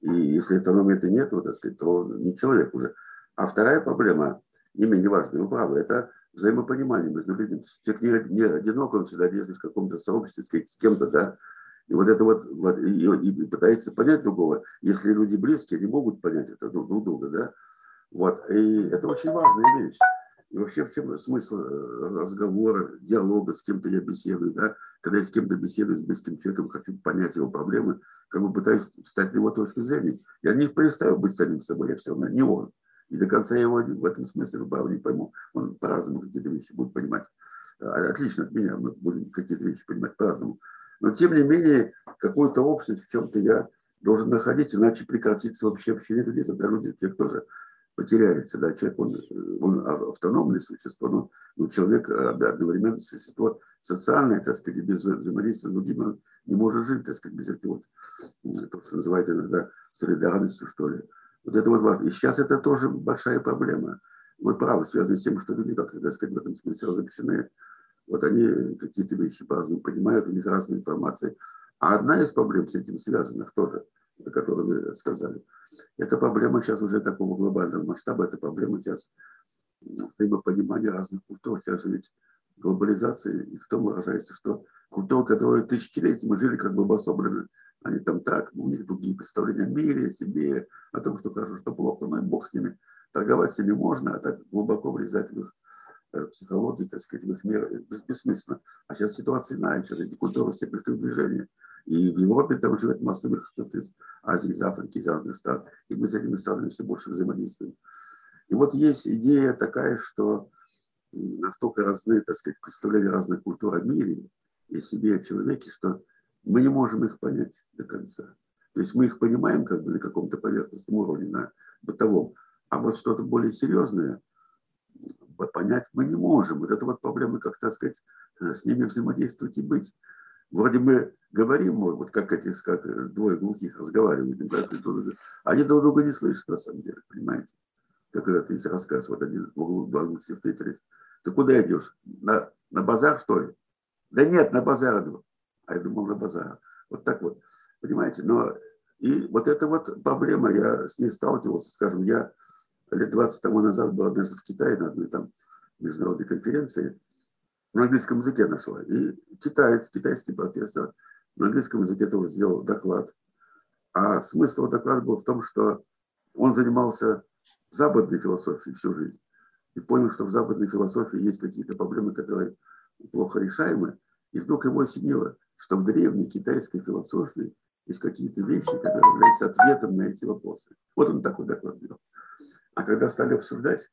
И если автономии это нет, вот, так сказать, то не человек уже. А вторая проблема, не менее важно, вы правы, это взаимопонимание между людьми. Человек не, не одинок, он всегда действует в каком-то сообществе с кем-то, да, и вот это вот, вот и, и пытается понять другого. Если люди близкие, не могут понять это друг, друг друга, да, вот, и это очень важная вещь. И вообще в чем смысл э, разговора, диалога, с кем-то я беседую, да? Когда я с кем-то беседую, с близким человеком, хочу понять его проблемы, как бы пытаюсь встать на его точку зрения. Я не перестаю быть самим собой, я все равно не он. И до конца я его в этом смысле, правда, не пойму. Он по-разному какие-то вещи будет понимать. А, отлично от меня, мы будем какие-то вещи понимать по-разному. Но тем не менее, какую-то общность в чем-то я должен находить, иначе прекратится вообще общение людей. Тогда люди, те, кто же потеряется. Да? Человек, он, он автономное существо, но, но человек одновременно существо социальное, так сказать, без взаимодействия с другими он не может жить, так сказать, без этого, вот, то, что называют иногда солидарностью, что ли. Вот это вот важно. И сейчас это тоже большая проблема. Вы правы, связано с тем, что люди как-то, так сказать, в этом смысле разобщены. Вот они какие-то вещи по-разному понимают, у них разная информация. А одна из проблем с этим связанных тоже – о которой вы сказали. Это проблема сейчас уже такого глобального масштаба, это проблема сейчас взаимопонимания разных культур. Сейчас же ведь глобализация и в том выражается, что культуры, которые тысячелетиями жили как бы обособленно, они там так, у них другие представления о мире, о себе, о том, что хорошо, что плохо, но и бог с ними. Торговать с ними можно, а так глубоко влезать в их э, психологию, так сказать, в их мир бессмысленно. А сейчас ситуация иная, сейчас эти культуры все пришли в движение. И в Европе там живет масса выходцев из Азии, из Африки, из разных стран. И мы с этими странами все больше взаимодействуем. И вот есть идея такая, что настолько разные, так сказать, представления разных культур о мире и себе, о человеке, что мы не можем их понять до конца. То есть мы их понимаем как бы на каком-то поверхностном уровне, на бытовом. А вот что-то более серьезное понять мы не можем. Вот это вот проблема, как, так сказать, с ними взаимодействовать и быть. Вроде мы говорим, вот как эти как двое глухих разговаривают, они друг друга не слышат на самом деле, понимаете? Как этот есть рассказ, вот один в углу, два глухих, ты третий. Ты куда идешь? На, на базар, что ли? Да нет, на базар. А я думал, на базар. Вот так вот, понимаете? Но и вот эта вот проблема, я с ней сталкивался, скажем, я лет 20 тому назад был однажды в Китае на одной там международной конференции, на английском языке нашла. И китаец, китайский профессор на английском языке тоже сделал доклад. А смысл доклада был в том, что он занимался западной философией всю жизнь. И понял, что в западной философии есть какие-то проблемы, которые плохо решаемы. И вдруг его осенило, что в древней китайской философии есть какие-то вещи, которые являются ответом на эти вопросы. Вот он такой доклад делал. А когда стали обсуждать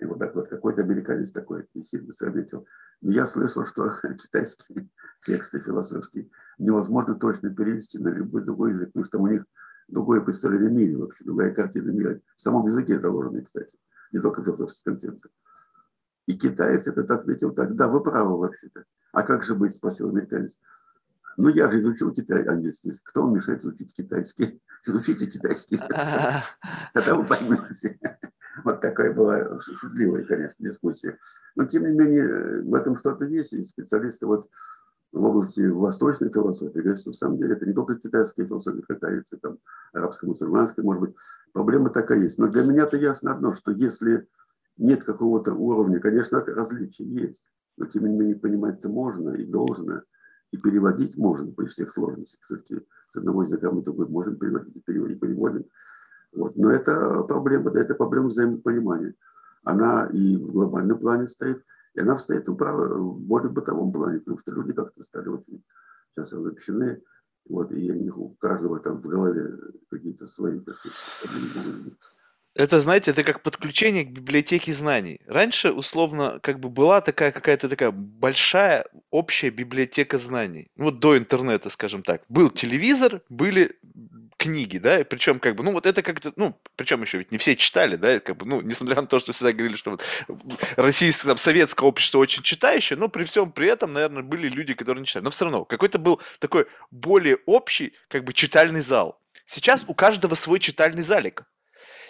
его доклад, какой-то американец такой, не сильно заметил, я слышал, что китайские тексты философские невозможно точно перевести на любой другой язык, потому что у них другое представление о мире вообще, другая картина мира. В самом языке заложена, кстати, не только философская концепция. И китаец этот ответил так, да, вы правы вообще-то. А как же быть, спросил американец. Ну, я же изучил китай, английский язык. Кто вам мешает изучить китайский? Изучите китайский язык. Тогда вы поймете. Вот такая была шутливая, конечно, дискуссия. Но, тем не менее, в этом что-то есть. И специалисты вот в области восточной философии говорят, что на самом деле это не только китайская философия катается, там, арабско-мусульманская, может быть. Проблема такая есть. Но для меня-то ясно одно, что если нет какого-то уровня, конечно, различий есть. Но тем не менее понимать-то можно и должно. И переводить можно при всех сложностях. Все-таки с одного языка мы только можем переводить и переводим. Вот. Но это проблема, да, это проблема взаимопонимания. Она и в глобальном плане стоит, и она стоит в, в более бытовом плане, потому что люди как-то стали очень сейчас разобщены, вот, и у них у каждого там в голове какие-то свои, так сказать, это, знаете, это как подключение к библиотеке знаний. Раньше, условно, как бы была такая какая-то такая большая общая библиотека знаний. Ну, вот до интернета, скажем так. Был телевизор, были книги, да, причем как бы, ну вот это как-то, ну, причем еще ведь не все читали, да, как бы, ну, несмотря на то, что всегда говорили, что вот российское, там, советское общество очень читающее, но при всем при этом, наверное, были люди, которые не читали. Но все равно, какой-то был такой более общий, как бы, читальный зал. Сейчас у каждого свой читальный залик.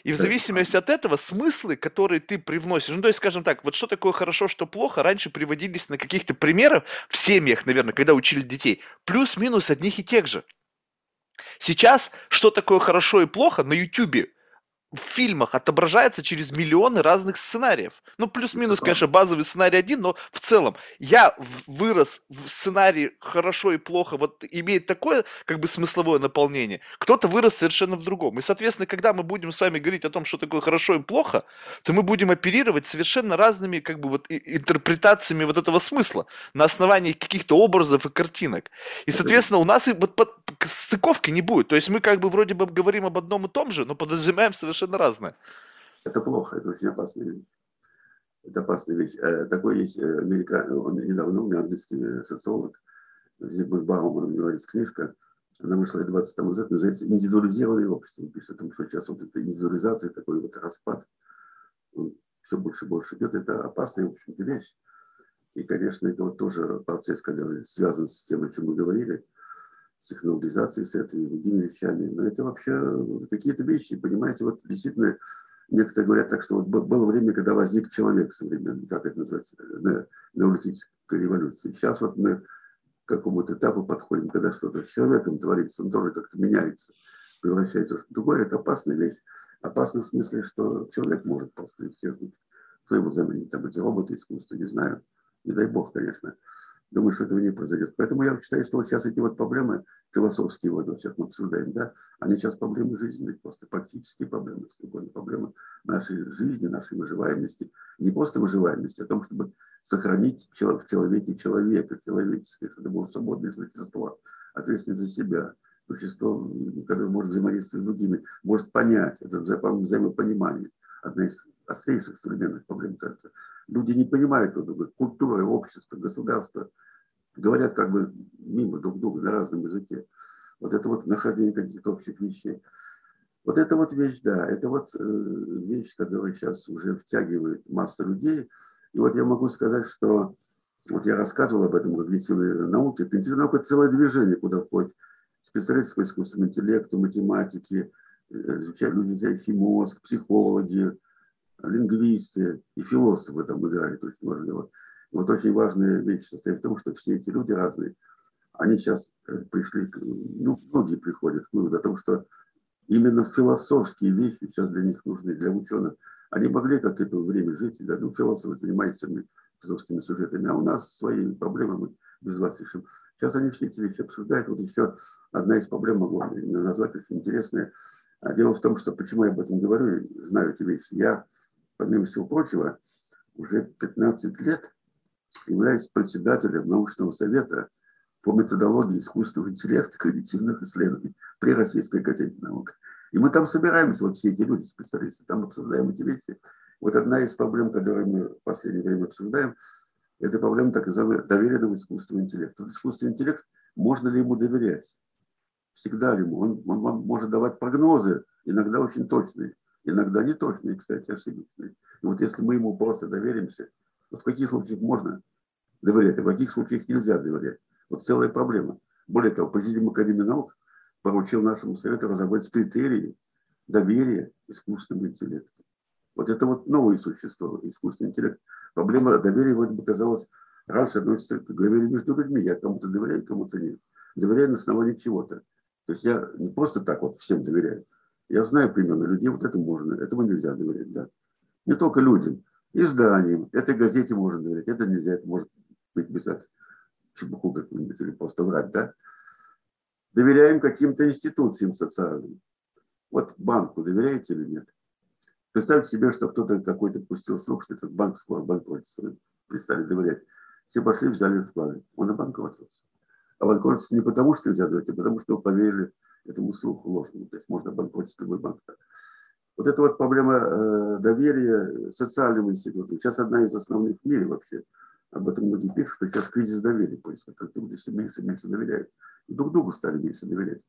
И в зависимости от этого смыслы, которые ты привносишь, ну, то есть, скажем так, вот что такое хорошо, что плохо, раньше приводились на каких-то примерах в семьях, наверное, когда учили детей, плюс-минус одних и тех же. Сейчас, что такое хорошо и плохо, на YouTube в фильмах отображается через миллионы разных сценариев. Ну, плюс-минус, конечно, базовый сценарий один, но в целом я вырос в сценарии хорошо и плохо, вот имеет такое, как бы, смысловое наполнение. Кто-то вырос совершенно в другом. И, соответственно, когда мы будем с вами говорить о том, что такое хорошо и плохо, то мы будем оперировать совершенно разными, как бы, вот интерпретациями вот этого смысла на основании каких-то образов и картинок. И, соответственно, у нас и вот под, стыковки не будет. То есть мы как бы вроде бы говорим об одном и том же, но подразумеваем совершенно совершенно разное. Это плохо, это очень опасная вещь. Это опасная вещь. Э, такой есть э, американский, он недавно умер, английский социолог, Зигмунд Бауман, у него есть книжка, она вышла 20 тому назад, называется «Индивидуализированное общество». Он пишет о том, что сейчас вот эта индивидуализация, такой вот распад, он все больше и больше идет. Это опасная, в общем-то, вещь. И, конечно, это вот тоже процесс, который связан с тем, о чем мы говорили – с технологизацией, с этой и другими вещами. Но это вообще какие-то вещи, понимаете, вот действительно, некоторые говорят так, что вот было время, когда возник человек современный, как это называется, неолитическая революция. Сейчас вот мы к какому-то этапу подходим, когда что-то с человеком творится, он тоже как-то меняется, превращается в другое. Это опасная вещь. Опасно в смысле, что человек может просто исчезнуть. Кто его заменит? Там эти роботы искусства, не знаю. Не дай бог, конечно. Думаю, что этого не произойдет. Поэтому я считаю, что вот сейчас эти вот проблемы философские, вот сейчас мы обсуждаем, да, они сейчас проблемы жизненные, просто практические проблемы, проблемы нашей жизни, нашей выживаемости. Не просто выживаемости, а о том, чтобы сохранить в человеке человека, человеческое, чтобы было свободное существо, ответственное за себя, существо, которое может взаимодействовать с другими, может понять, это взаимопонимание. Одна из острейших современных проблем, кажется. Люди не понимают друг друга, культура, общество, государство говорят как бы мимо друг друга на разном языке. Вот это вот нахождение каких-то общих вещей. Вот это вот вещь, да, это вот э, вещь, которая сейчас уже втягивает массу людей. И вот я могу сказать, что вот я рассказывал об этом в когнитивной науке. Когнитивная наука – целое движение, куда входит специалисты по искусственному интеллекту, математики, изучают люди, изучающие мозг, психологи, лингвисты и философы там играют очень важную роль. Вот очень важная вещь состоит в том, что все эти люди разные, они сейчас э, пришли, ну, многие приходят к выводу о том, что именно философские вещи сейчас для них нужны, для ученых. Они могли как это время жить, да, ну, философы занимаются философскими сюжетами, а у нас свои проблемы мы без вас решим. Сейчас они все эти вещи обсуждают. Вот еще одна из проблем могу назвать очень интересная. Дело в том, что почему я об этом говорю, знаю эти вещи. Я помимо всего прочего, уже 15 лет являюсь председателем научного совета по методологии искусственного интеллекта когнитивных исследований при Российской академии наук. И мы там собираемся, вот все эти люди, специалисты, там обсуждаем эти вещи. Вот одна из проблем, которую мы в последнее время обсуждаем, это проблема так называемого доверенного искусственного интеллекта. Искусственный интеллект, можно ли ему доверять? Всегда ему? Он, он вам может давать прогнозы, иногда очень точные. Иногда не точные, кстати, ошибочные. И вот если мы ему просто доверимся, то в каких случаях можно доверять, а в каких случаях нельзя доверять. Вот целая проблема. Более того, Президиум Академии наук поручил нашему совету разработать критерии доверия искусственному интеллекту. Вот это вот новое существо, искусственный интеллект. Проблема доверия вроде бы казалось раньше относится к доверию между людьми. Я кому-то доверяю, кому-то нет. Доверяю на основании чего-то. То есть я не просто так вот всем доверяю. Я знаю примерно людей, вот это можно, этому нельзя доверять, да. Не только людям, изданиям, этой газете можно доверять, это нельзя, это может быть писать чепуху какую-нибудь или просто врать, да. Доверяем каким-то институциям социальным. Вот банку доверяете или нет? Представьте себе, что кто-то какой-то пустил слух, что этот банк скоро банкротится. Перестали доверять. Все пошли, взяли вклады. Он обанкротился. А банкротится не потому, что нельзя доверять, а потому, что поверили этому слуху ложному. То есть можно банкротить любой банк. Вот это вот проблема э, доверия социального института. Сейчас одна из основных в мире вообще. Об этом многие пишут, что сейчас кризис доверия происходит. Как люди все меньше и меньше доверяют. И друг другу стали меньше доверять.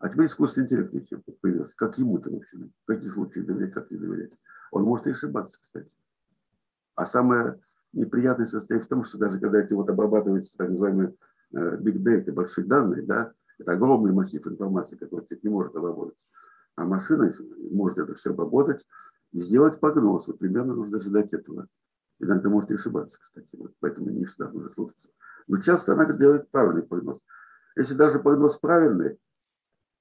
А теперь искусственный интеллект еще появился. Как ему-то вообще? В каких случаях доверять, как не доверять? Он может и ошибаться, кстати. А самое неприятное состоит в том, что даже когда эти вот обрабатываются так называемые big data, большие данные, да, это огромный массив информации, который человек не может обработать. А машина может это все обработать и сделать прогноз. Вот примерно нужно ожидать этого. Иногда может и ошибаться, кстати. Вот поэтому не всегда нужно слушаться. Но часто она делает правильный прогноз. Если даже прогноз правильный,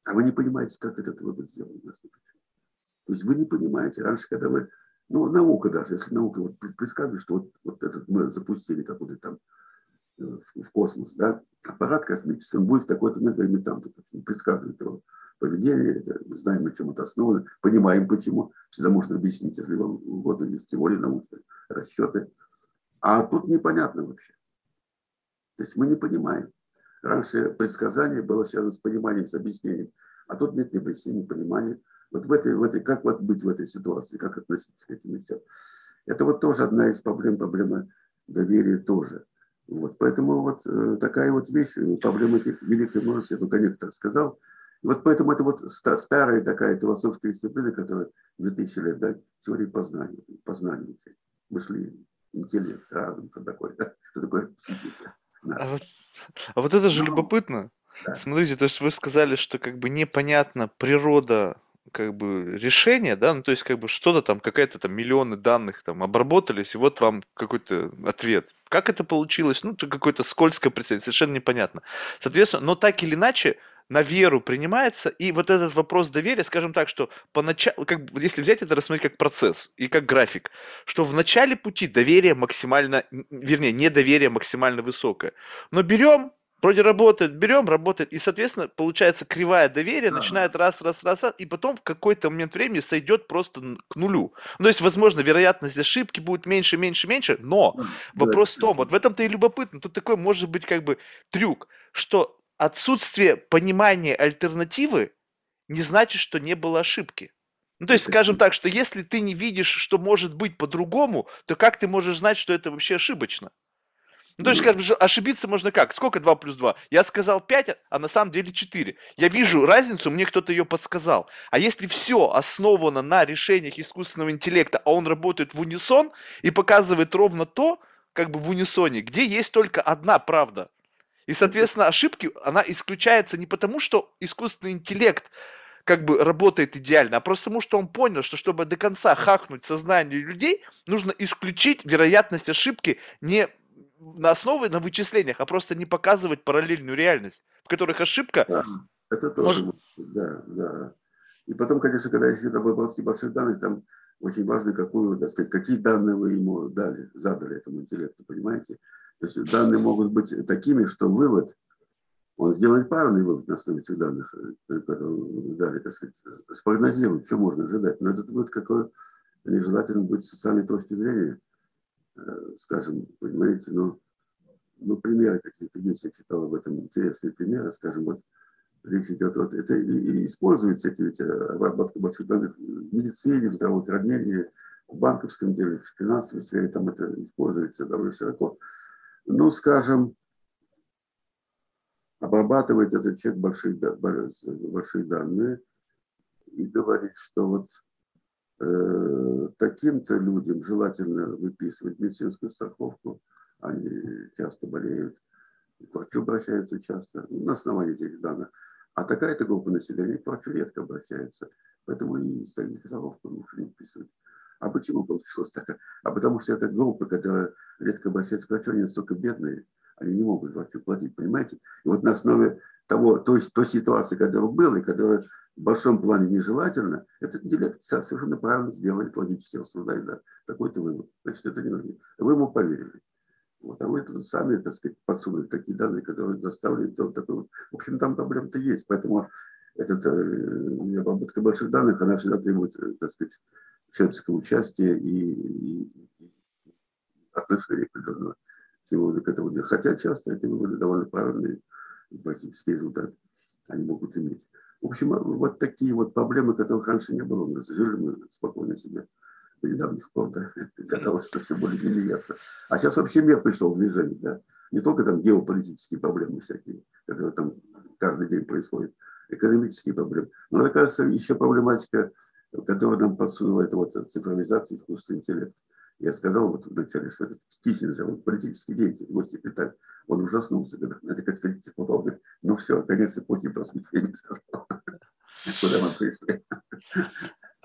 а вы не понимаете, как этот вывод сделан. То есть вы не понимаете. Раньше, когда вы, ну, наука даже, если наука вот предсказывает, что вот, вот этот мы запустили какой-то там э, в космос, да, аппарат космический, он будет в такой-то момент времени там, предсказывает его поведение, это, знаем, на чем это основано, понимаем почему, всегда можно объяснить, если вам угодно, есть теории научные, расчеты. А тут непонятно вообще. То есть мы не понимаем. Раньше предсказание было связано с пониманием, с объяснением. А тут нет ни объяснения, ни понимания. Вот в этой, в этой, как вот быть в этой ситуации, как относиться к этим вещам. Это вот тоже одна из проблем, проблема доверия тоже. Вот, поэтому вот э, такая вот вещь, э, проблема этих великих множеств, я только некоторых сказал. И вот поэтому это вот старая такая философская дисциплина, которая 2000 лет, да, теория познания, познания, мышления, интеллект, разум, что такое, да, что такое психика. А вот, а вот это же ну, любопытно. Да. Смотрите, то есть вы сказали, что как бы непонятна природа как бы решения, да, ну то есть как бы что-то там, какая-то там миллионы данных там обработались, и вот вам какой-то ответ. Как это получилось? Ну, это какое-то скользкое представление, совершенно непонятно. Соответственно, но так или иначе, на веру принимается, и вот этот вопрос доверия, скажем так, что поначалу, как, если взять это рассмотреть как процесс и как график, что в начале пути доверие максимально, вернее, недоверие максимально высокое. Но берем, вроде работает, берем, работает, и, соответственно, получается кривая доверия, да. начинает раз, раз, раз, раз, и потом в какой-то момент времени сойдет просто к нулю. Ну, то есть, возможно, вероятность ошибки будет меньше, меньше, меньше, но да. вопрос в том, вот в этом-то и любопытно, тут такой может быть как бы трюк, что отсутствие понимания альтернативы не значит, что не было ошибки. Ну, то есть, скажем так, что если ты не видишь, что может быть по-другому, то как ты можешь знать, что это вообще ошибочно? Ну, то есть, скажем, ошибиться можно как? Сколько 2 плюс 2? Я сказал 5, а на самом деле 4. Я вижу разницу, мне кто-то ее подсказал. А если все основано на решениях искусственного интеллекта, а он работает в унисон и показывает ровно то, как бы в унисоне, где есть только одна правда, и, соответственно, ошибки, она исключается не потому, что искусственный интеллект как бы работает идеально, а просто потому, что он понял, что чтобы до конца хакнуть сознание людей, нужно исключить вероятность ошибки не на основе, на вычислениях, а просто не показывать параллельную реальность, в которых ошибка... Да, это тоже, может... да, да. И потом, конечно, когда об обработке больших данных, там очень важно, какую, так сказать, какие данные вы ему дали, задали этому интеллекту, понимаете? То есть данные могут быть такими, что вывод, он сделает правильный вывод на основе этих данных, э, которые дали, так сказать, спрогнозирует, что можно ожидать. Но это будет какой нежелательно быть с социальной точки зрения, скажем, понимаете, ну, ну примеры какие-то есть, я читал об этом интересные примеры, скажем, вот речь идет, вот это и, и используются эти ведь обработка больших данных в медицине, в здравоохранении, в банковском деле, в финансовой сфере, там это используется довольно широко. Ну, скажем, обрабатывает этот человек большие, большие данные и говорит, что вот э, таким-то людям желательно выписывать медицинскую страховку, они часто болеют, к врачу обращаются часто на основании этих данных. А такая-то группа населения к врачу редко обращается, поэтому и страховку лучше не выписывать. А почему получилось так? А потому что это группа, которая редко обращается к врачу, они настолько бедные, они не могут врачу платить, понимаете? И вот на основе того, той, той ситуации, которая была и которая в большом плане нежелательна, этот интеллект совершенно правильно сделали, логически рассуждает, да, такой-то вывод. Значит, это не нужно. Вы ему поверили. Вот, а вы это сами, так сказать, подсунули такие данные, которые заставили делать такой вот. В общем, там проблем-то есть. Поэтому этот, э, обработка больших данных, она всегда требует, э, так сказать, человеческого участия и, и, и отношения определенного всего к этому дела. Хотя часто эти выводы довольно правильные, практические результаты они могут иметь. В общем, вот такие вот проблемы, которых раньше не было у нас. Жили мы спокойно себе до недавних пор, да. Казалось, что все более-менее ясно. А сейчас вообще мир пришел в движение, да. Не только там геополитические проблемы всякие, которые там каждый день происходят, экономические проблемы. Но, мне кажется, еще проблематика который нам подсунул, это вот цифровизация искусственного интеллекта. Я сказал вот вначале, что это Киссинджер, он политический деятель, госсекретарь. Он ужаснулся, когда на этой конференции попал. Говорит, ну все, конец эпохи просвещения сказал. Куда мы пришли.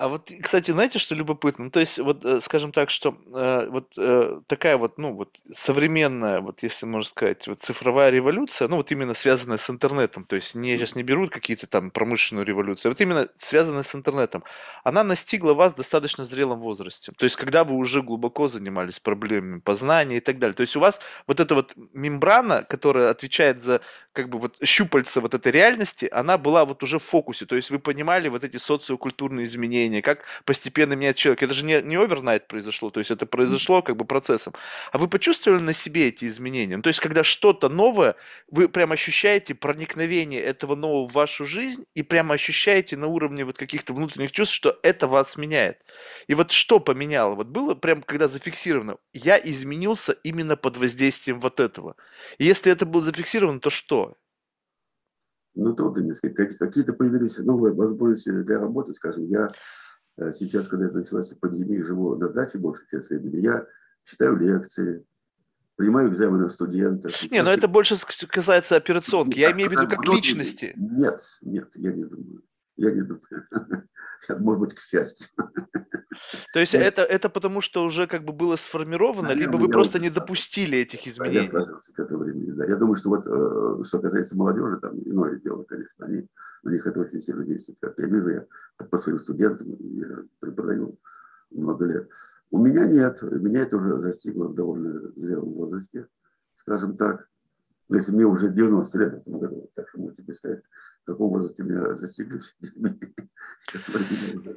А вот, кстати, знаете, что любопытно? Ну, то есть, вот, э, скажем так, что э, вот э, такая вот, ну, вот современная, вот если можно сказать, вот цифровая революция, ну, вот именно связанная с интернетом, то есть не, сейчас не берут какие-то там промышленную революцию, а вот именно связанная с интернетом, она настигла вас в достаточно зрелом возрасте. То есть, когда вы уже глубоко занимались проблемами познания и так далее. То есть, у вас вот эта вот мембрана, которая отвечает за, как бы, вот щупальца вот этой реальности, она была вот уже в фокусе. То есть, вы понимали вот эти социокультурные изменения, мышления, как постепенно менять человек. Это же не, не овернайт произошло, то есть это произошло как бы процессом. А вы почувствовали на себе эти изменения? Ну, то есть когда что-то новое, вы прям ощущаете проникновение этого нового в вашу жизнь и прямо ощущаете на уровне вот каких-то внутренних чувств, что это вас меняет. И вот что поменяло? Вот было прям когда зафиксировано, я изменился именно под воздействием вот этого. И если это было зафиксировано, то что? Ну, трудно мне сказать. Какие-то появились новые возможности для работы, скажем. Я Э, сейчас, когда началась пандемия, живу на даче большую часть времени, я читаю лекции, принимаю экзамены студентов. Не, но это больше касается операционки. Я имею в виду как личности. Нет, нет, я не думаю. Я не думаю. Может быть, к счастью. То есть это, это потому, что уже как бы было сформировано, Наверное, либо вы просто не допустили этих изменений? я сложился к этому времени, да. Я думаю, что вот, э, что касается молодежи, там иное дело, конечно, они, на них это очень сильно действует. Как я вижу, я по своим студентам, я преподаю много лет. У меня нет, меня это уже застигло в довольно зрелом возрасте, скажем так. Если мне уже 90 лет в этом году, так что можете представить, в каком возрасте меня застигли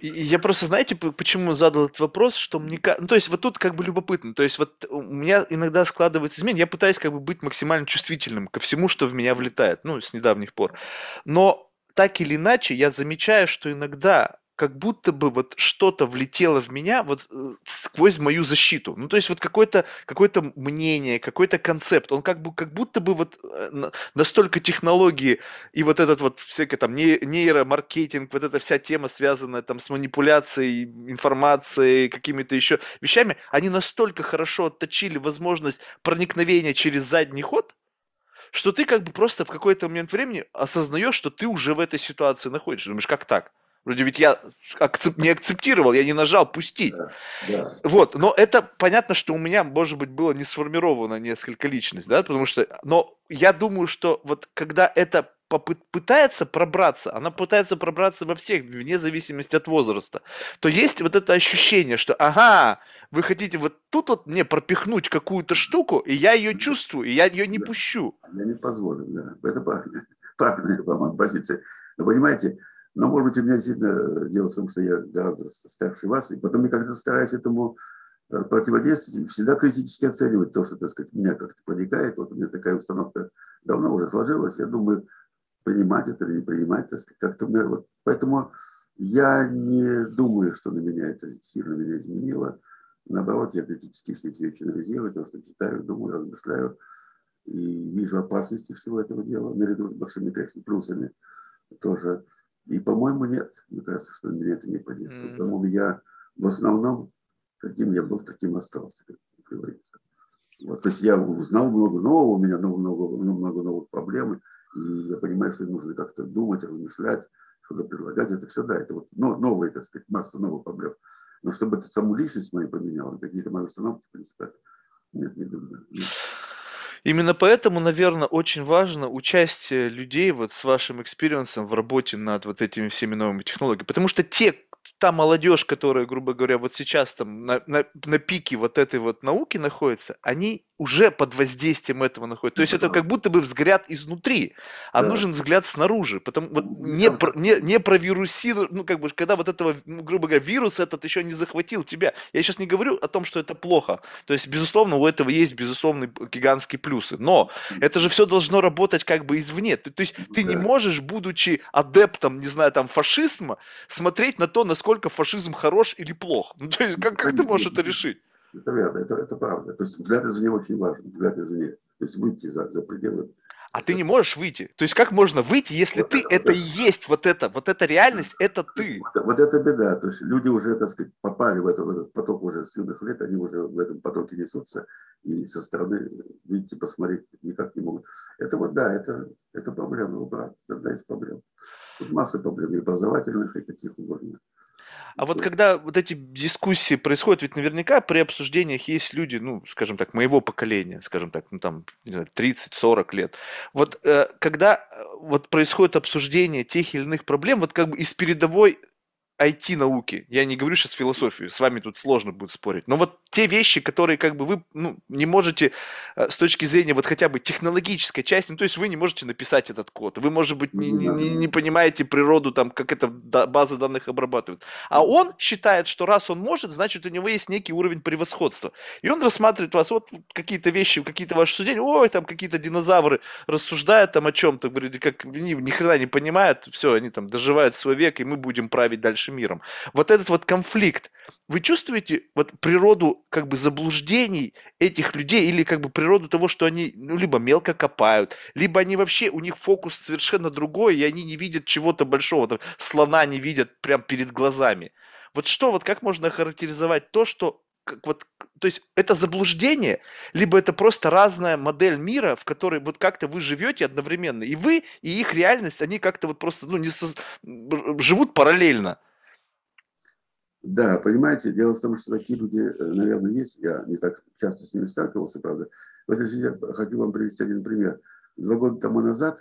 Я просто, знаете, почему задал этот вопрос, что мне... Ну, то есть вот тут как бы любопытно. То есть вот у меня иногда складывается изменение. Я пытаюсь как бы быть максимально чувствительным ко всему, что в меня влетает, ну, с недавних пор. Но так или иначе, я замечаю, что иногда как будто бы вот что-то влетело в меня вот э, сквозь мою защиту. Ну, то есть вот какое-то какое мнение, какой-то концепт, он как бы как будто бы вот э, настолько технологии и вот этот вот всякий там нейромаркетинг, вот эта вся тема, связанная там с манипуляцией информацией, какими-то еще вещами, они настолько хорошо отточили возможность проникновения через задний ход, что ты как бы просто в какой-то момент времени осознаешь, что ты уже в этой ситуации находишься. Думаешь, как так? Вроде ведь я акцеп- не акцептировал, я не нажал пустить. Да, да. Вот, но это понятно, что у меня, может быть, было не сформировано несколько личностей, да, потому что, но я думаю, что вот когда это пытается пробраться, она пытается пробраться во всех, вне зависимости от возраста, то есть вот это ощущение, что ага, вы хотите вот тут вот мне пропихнуть какую-то штуку, и я ее чувствую, и я ее не да. пущу. Я не позволю, да. Это правильная, правильная по-моему, позиция. Но понимаете, но, может быть, у меня действительно дело в том, что я гораздо старше вас, и потом я как-то стараюсь этому э, противодействовать, всегда критически оценивать то, что, так сказать, меня как-то проникает. Вот у меня такая установка давно уже сложилась. Я думаю, принимать это или не принимать, так сказать, как-то мне вот. Поэтому я не думаю, что на меня это сильно меня изменило. Наоборот, я критически все эти вещи анализирую, то, что читаю, думаю, размышляю и вижу опасности всего этого дела, наряду с большими, конечно, плюсами тоже. И, по-моему, нет. Мне кажется, что меня это не подействует. Mm. По-моему, я в основном, каким я был, таким остался, как говорится. Вот, то есть я узнал много нового, у меня много, много, много новых проблем, и я понимаю, что нужно как-то думать, размышлять, что-то предлагать. Это все, да, это вот ну, новые, так сказать, масса новых проблем. Но чтобы это саму личность мою поменяла, какие-то мои установки, в принципе, нет, не думаю. Нет. Именно поэтому, наверное, очень важно участие людей вот с вашим experience ом в работе над вот этими всеми новыми технологиями. Потому что те, та молодежь, которая, грубо говоря, вот сейчас там на, на, на пике вот этой вот науки находится, они уже под воздействием этого находятся. То есть это как будто бы взгляд изнутри, а да. нужен взгляд снаружи. Потому вот не, про, не, не про вирусирование, ну как бы, когда вот этого, ну, грубо говоря, вирус этот еще не захватил тебя. Я сейчас не говорю о том, что это плохо. То есть, безусловно, у этого есть, безусловно, гигантские плюсы. Но это же все должно работать как бы извне. Ты, то есть ты да. не можешь, будучи адептом, не знаю, там, фашизма, смотреть на то, насколько фашизм хорош или плох. Ну, то есть как, как ты можешь это решить? Это верно, это, это правда. То есть взгляд извне очень важен, взгляд извне. То есть выйти за, за пределы. А ты не можешь выйти. То есть как можно выйти, если вот ты это, это и есть вот это, вот эта реальность, это ты. Вот, вот это беда. То есть люди уже, так сказать, попали в, это, в этот поток уже с юных лет, они уже в этом потоке несутся, и со стороны, видите, посмотреть никак не могут. Это вот, да, это, это проблема, брат, одна из проблем. Тут масса проблем, и образовательных, и каких угодно. А вот когда вот эти дискуссии происходят, ведь наверняка при обсуждениях есть люди, ну, скажем так, моего поколения, скажем так, ну там, не знаю, 30-40 лет. Вот э, когда э, вот происходит обсуждение тех или иных проблем, вот как бы из передовой IT-науки, я не говорю сейчас философию, с вами тут сложно будет спорить, но вот те вещи, которые как бы вы ну, не можете э, с точки зрения вот хотя бы технологической части, ну то есть вы не можете написать этот код, вы, может быть, не, не, не понимаете природу, там, как эта база данных обрабатывает, а он считает, что раз он может, значит у него есть некий уровень превосходства, и он рассматривает вас, вот какие-то вещи, какие-то ваши суждения, ой, там какие-то динозавры рассуждают там о чем-то, говорят, как они ни хрена не понимают, все, они там доживают свой век, и мы будем править дальше миром. Вот этот вот конфликт, вы чувствуете вот природу как бы заблуждений этих людей или как бы природу того, что они ну, либо мелко копают, либо они вообще, у них фокус совершенно другой, и они не видят чего-то большого, там, слона не видят прямо перед глазами. Вот что, вот как можно охарактеризовать то, что как вот, то есть это заблуждение, либо это просто разная модель мира, в которой вот как-то вы живете одновременно, и вы, и их реальность, они как-то вот просто, ну, не со... живут параллельно. Да, понимаете, дело в том, что такие люди, э, наверное, есть. Я не так часто с ними сталкивался, правда. В этой связи я хочу вам привести один пример. Два года тому назад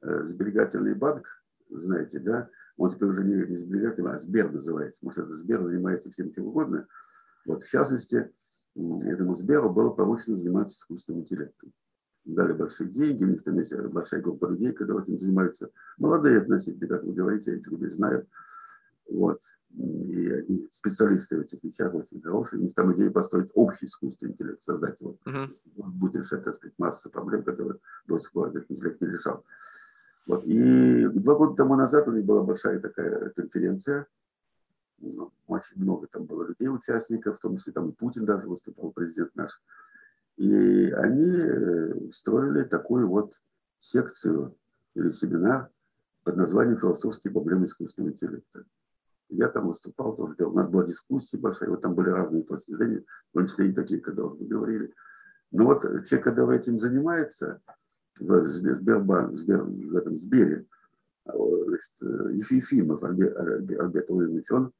э, сберегательный банк, знаете, да, он теперь уже не, не сберегательный, а Сбер называется. Может, это Сбер занимается всем чем угодно. Вот, в частности, этому Сберу было поручено заниматься искусственным интеллектом. Дали большие деньги, у них там есть большая группа людей, которые этим занимаются. Молодые относительно, как вы говорите, я этих людей знаю. Вот. И они специалисты в этих вещах очень хорошие. У них там идея построить общий искусственный интеллект, создать его. Uh-huh. Будет решать, так сказать, масса проблем, которые до сих пор этот интеллект не решал. Вот. И два года тому назад у них была большая такая конференция. Ну, очень много там было людей, участников, в том числе там и Путин даже выступал, президент наш. И они э, строили такую вот секцию или семинар под названием «Философские проблемы искусственного интеллекта». Я там выступал тоже, у нас была дискуссия большая, вот там были разные точки зрения, в том числе и такие, когда вы говорили. Но вот человек, когда этим занимается, в Сбербанк, Сбер, в этом Сбере, а, значит, Ефимов Альберт, Владимирович, он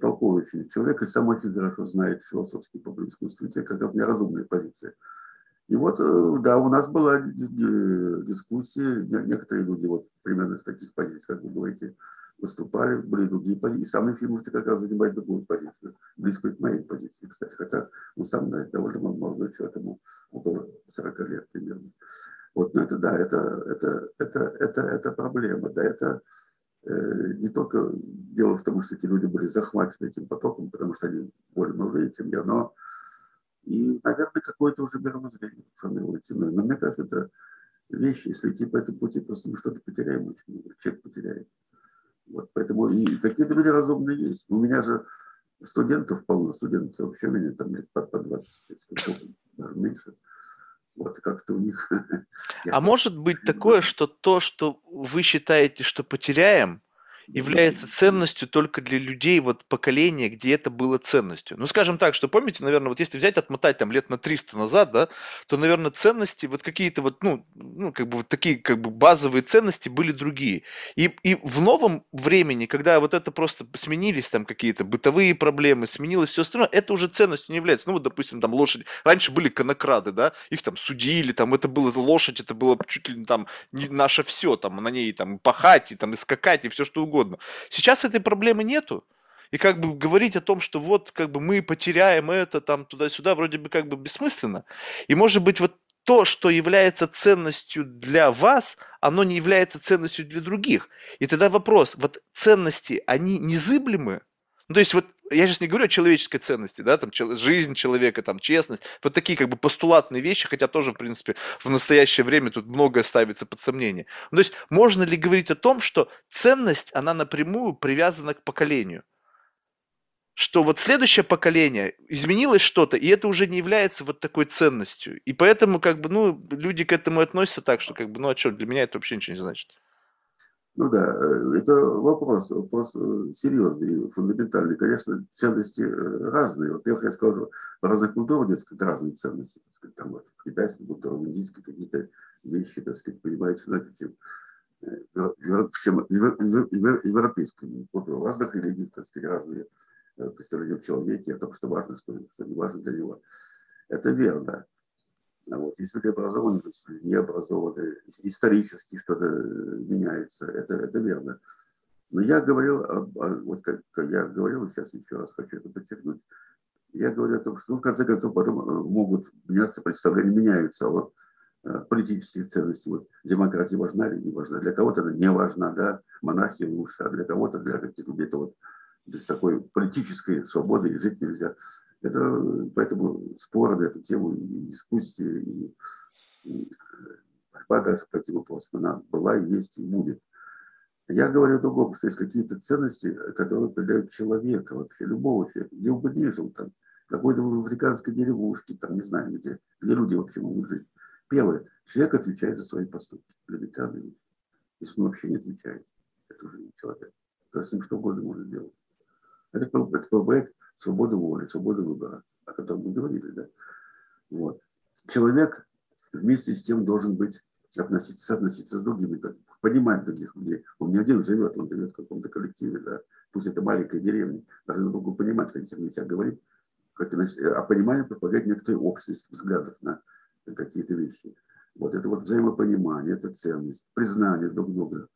толковый человек и сам очень хорошо знает философский проблемы искусства, как у меня разумная позиция. И вот, э, да, у нас была дискуссия, некоторые люди вот примерно с таких позиций, как вы говорите, выступали, были другие позиции. И сам Ефимов как раз занимает другую позицию, близкую к моей позиции, кстати. Хотя он сам да, довольно молодой человек, ему около 40 лет примерно. Вот, но это да, это, это, это, это, это проблема, да, это э, не только дело в том, что эти люди были захвачены этим потоком, потому что они более молодые, чем я, но и, наверное, какое-то уже мировоззрение формируется. Но, но мне кажется, это вещи, если идти по этому пути, просто мы что-то потеряем очень много, человек потеряет. Вот, поэтому и какие-то люди разумные есть. У меня же студентов полно, студентов вообще у меня там лет по, по 20, даже меньше. Вот как-то у них... А может быть такое, что то, что вы считаете, что потеряем, является ценностью только для людей вот поколения, где это было ценностью. Ну, скажем так, что помните, наверное, вот если взять, отмотать там лет на 300 назад, да, то, наверное, ценности, вот какие-то вот, ну, ну как бы вот такие как бы базовые ценности были другие. И, и в новом времени, когда вот это просто сменились там какие-то бытовые проблемы, сменилось все остальное, это уже ценностью не является. Ну, вот, допустим, там лошади. Раньше были конокрады, да, их там судили, там это было лошадь, это было чуть ли там не наше все, там на ней там пахать и там и скакать и все что угодно угодно. Сейчас этой проблемы нету. И как бы говорить о том, что вот как бы мы потеряем это там туда-сюда, вроде бы как бы бессмысленно. И может быть вот то, что является ценностью для вас, оно не является ценностью для других. И тогда вопрос, вот ценности, они незыблемы? Ну, то есть вот я сейчас не говорю о человеческой ценности, да, там жизнь человека, там честность, вот такие как бы постулатные вещи, хотя тоже, в принципе, в настоящее время тут многое ставится под сомнение. Ну, то есть можно ли говорить о том, что ценность, она напрямую привязана к поколению? Что вот следующее поколение изменилось что-то, и это уже не является вот такой ценностью. И поэтому, как бы, ну, люди к этому относятся так, что, как бы, ну, а что, для меня это вообще ничего не значит. Ну да, э, это вопрос, вопрос э, серьезный, фундаментальный. Конечно, ценности э, разные. Во-первых, я скажу, в разных культурах, несколько разные ценности. Так сказать, там, в китайской культуре, в индийской какие-то вещи, так сказать, понимаете, знаете, чем европейскому. Вот у разных религий, так сказать, разные представления в человеке, о том, что важно, что, что не важно для него. Это верно. Вот. Есть люди образованные, не образованные, исторически что-то меняется, это, это верно. Но я говорил, вот как я говорил, сейчас еще раз хочу это подчеркнуть, я говорю о том, что ну, в конце концов потом э, могут меняться представления, меняются. Вот Э, политические ценности. Вот демократия важна или не важна? Для кого-то она не важна, да, монархия лучше, а для кого-то, для каких-то где-то вот без такой политической свободы жить нельзя. Это, поэтому споры на эту тему и дискуссии, и борьба даже по этим вопросам, она была, есть и будет. Я говорю о другом, что есть какие-то ценности, которые придают человека, вообще любого человека, где бы ни жил, там, какой-то в африканской деревушке, там, не знаю, где, где люди вообще могут жить. Первое. Человек отвечает за свои поступки. Элементарные вещи. Если он вообще не отвечает, это уже не человек. То с ним что угодно может делать. Это, это проект свободы воли, свободы выбора, о котором мы говорили. Да? Вот. Человек вместе с тем должен быть относиться, относиться с другими, понимать других людей. Он не один живет, он живет в каком-то коллективе, да. пусть это маленькая деревня, должны друг друга понимать, каких вещах говорить, как, а понимание предполагает некоторые общность взглядов на какие-то вещи. Вот это вот взаимопонимание, это ценность, признание друг друга.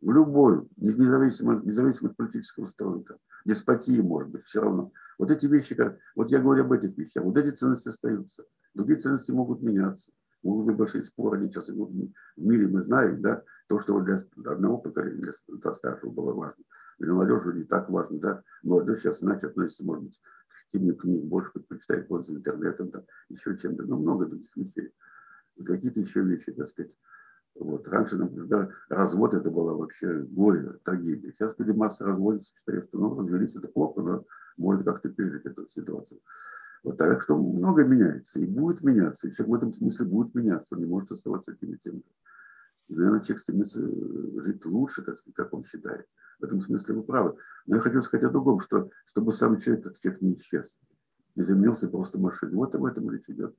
В любой, независимо, независимо от политического строя, деспотии, может быть, все равно. Вот эти вещи, вот я говорю об этих вещах, вот эти ценности остаются. Другие ценности могут меняться. Могут быть большие споры, они сейчас идут в мире, мы знаем, да, то, что для одного поколения, для старшего было важно. Для молодежи не так важно, да. Молодежь сейчас иначе относится, может быть, чтению книг, больше предпочитает пользоваться интернетом, там, еще чем-то, но много других вещей. Какие-то еще вещи, так сказать. Вот. Раньше, например, развод это было вообще горе, трагедия. Сейчас люди масса разводятся, считают, что ну, развелись это плохо, но может как-то пережить эту ситуацию. Вот так что много меняется и будет меняться. И человек в этом смысле будет меняться, он не может оставаться тем и тем. И, наверное, человек стремится жить лучше, так сказать, как он считает. В этом смысле вы правы. Но я хотел сказать о другом, что чтобы сам человек как человек не исчез, не заменился просто машиной. Вот об этом речь идет.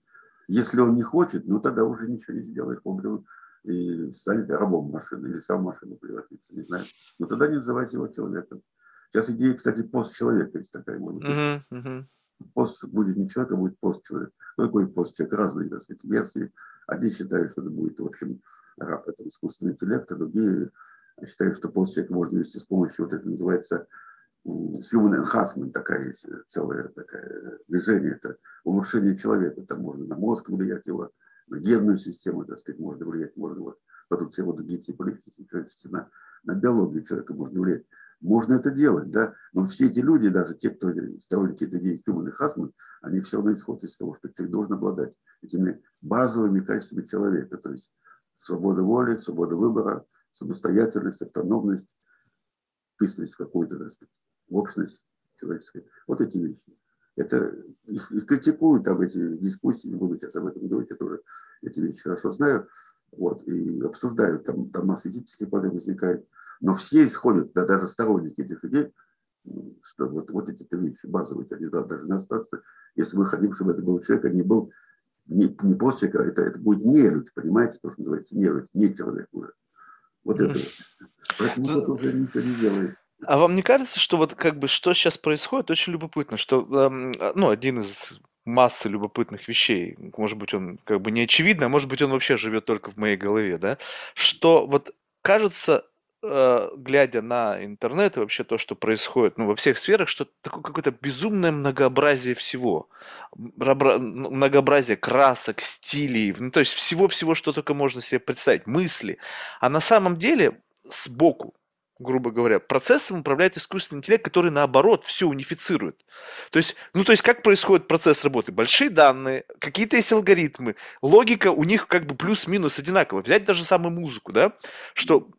Если он не хочет, ну тогда уже ничего не сделаешь. Он и станет рабом машины или сам машину превратится, не знаю. Но тогда не называйте его человеком. Сейчас идея, кстати, пост человека есть такая, может быть. Uh-huh, uh-huh. Пост будет не человек, а будет пост человек. Ну, какой пост человек? Разные, так сказать, версии. Одни считают, что это будет, в общем, раб, это искусственный интеллект, а другие считаю, что пост человека можно вести с помощью, вот это называется human enhancement, такая есть целое такое движение, это улучшение человека, там можно на мозг влиять его, на генную систему, так сказать, можно влиять, можно вот потом все вот человеческие, на, на биологию человека можно влиять. Можно это делать, да, но все эти люди, даже те, кто сторонники этой идеи human enhancement, они все равно исходят из того, что человек должен обладать этими базовыми качествами человека, то есть свобода воли, свобода выбора, самостоятельность, автономность, вписанность в какую-то, так сказать, общность человеческую. Вот эти вещи. Это их, их критикуют там эти дискуссии, не буду сейчас об этом говорить, я тоже эти вещи хорошо знаю, вот, и обсуждают, там, там масса этических проблем возникает. Но все исходят, да, даже сторонники этих идей, что вот, вот эти вещи базовые, они должны остаться, если мы хотим, чтобы это был человек, а не был не, не просто человек, а это, это будет нелюдь, понимаете, то, что называется нелюдь, не человек уже. Вот это. Поэтому тут уже ничего не сделаешь. А вам не кажется, что вот как бы что сейчас происходит, очень любопытно, что, эм, ну, один из массы любопытных вещей, может быть, он как бы не очевидно, а может быть, он вообще живет только в моей голове, да, что вот кажется, э, глядя на интернет и вообще то, что происходит, ну, во всех сферах, что такое какое-то безумное многообразие всего. Многообразие красок, стилей, ну, то есть всего-всего, что только можно себе представить, мысли. А на самом деле сбоку, грубо говоря, процессом управляет искусственный интеллект, который наоборот все унифицирует. То есть, ну то есть как происходит процесс работы? Большие данные, какие-то есть алгоритмы, логика у них как бы плюс-минус одинаковая. Взять даже самую музыку, да, что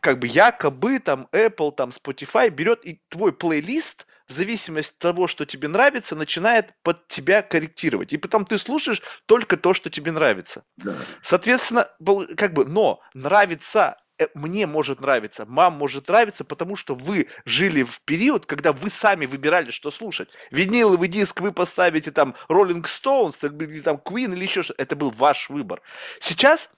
как бы якобы там Apple, там Spotify берет и твой плейлист в зависимости от того, что тебе нравится, начинает под тебя корректировать. И потом ты слушаешь только то, что тебе нравится. Да. Соответственно, как бы, но нравится мне может нравиться, мам может нравиться, потому что вы жили в период, когда вы сами выбирали, что слушать. Виниловый диск вы поставите там Rolling Stones, или там Queen или еще что-то. Это был ваш выбор. Сейчас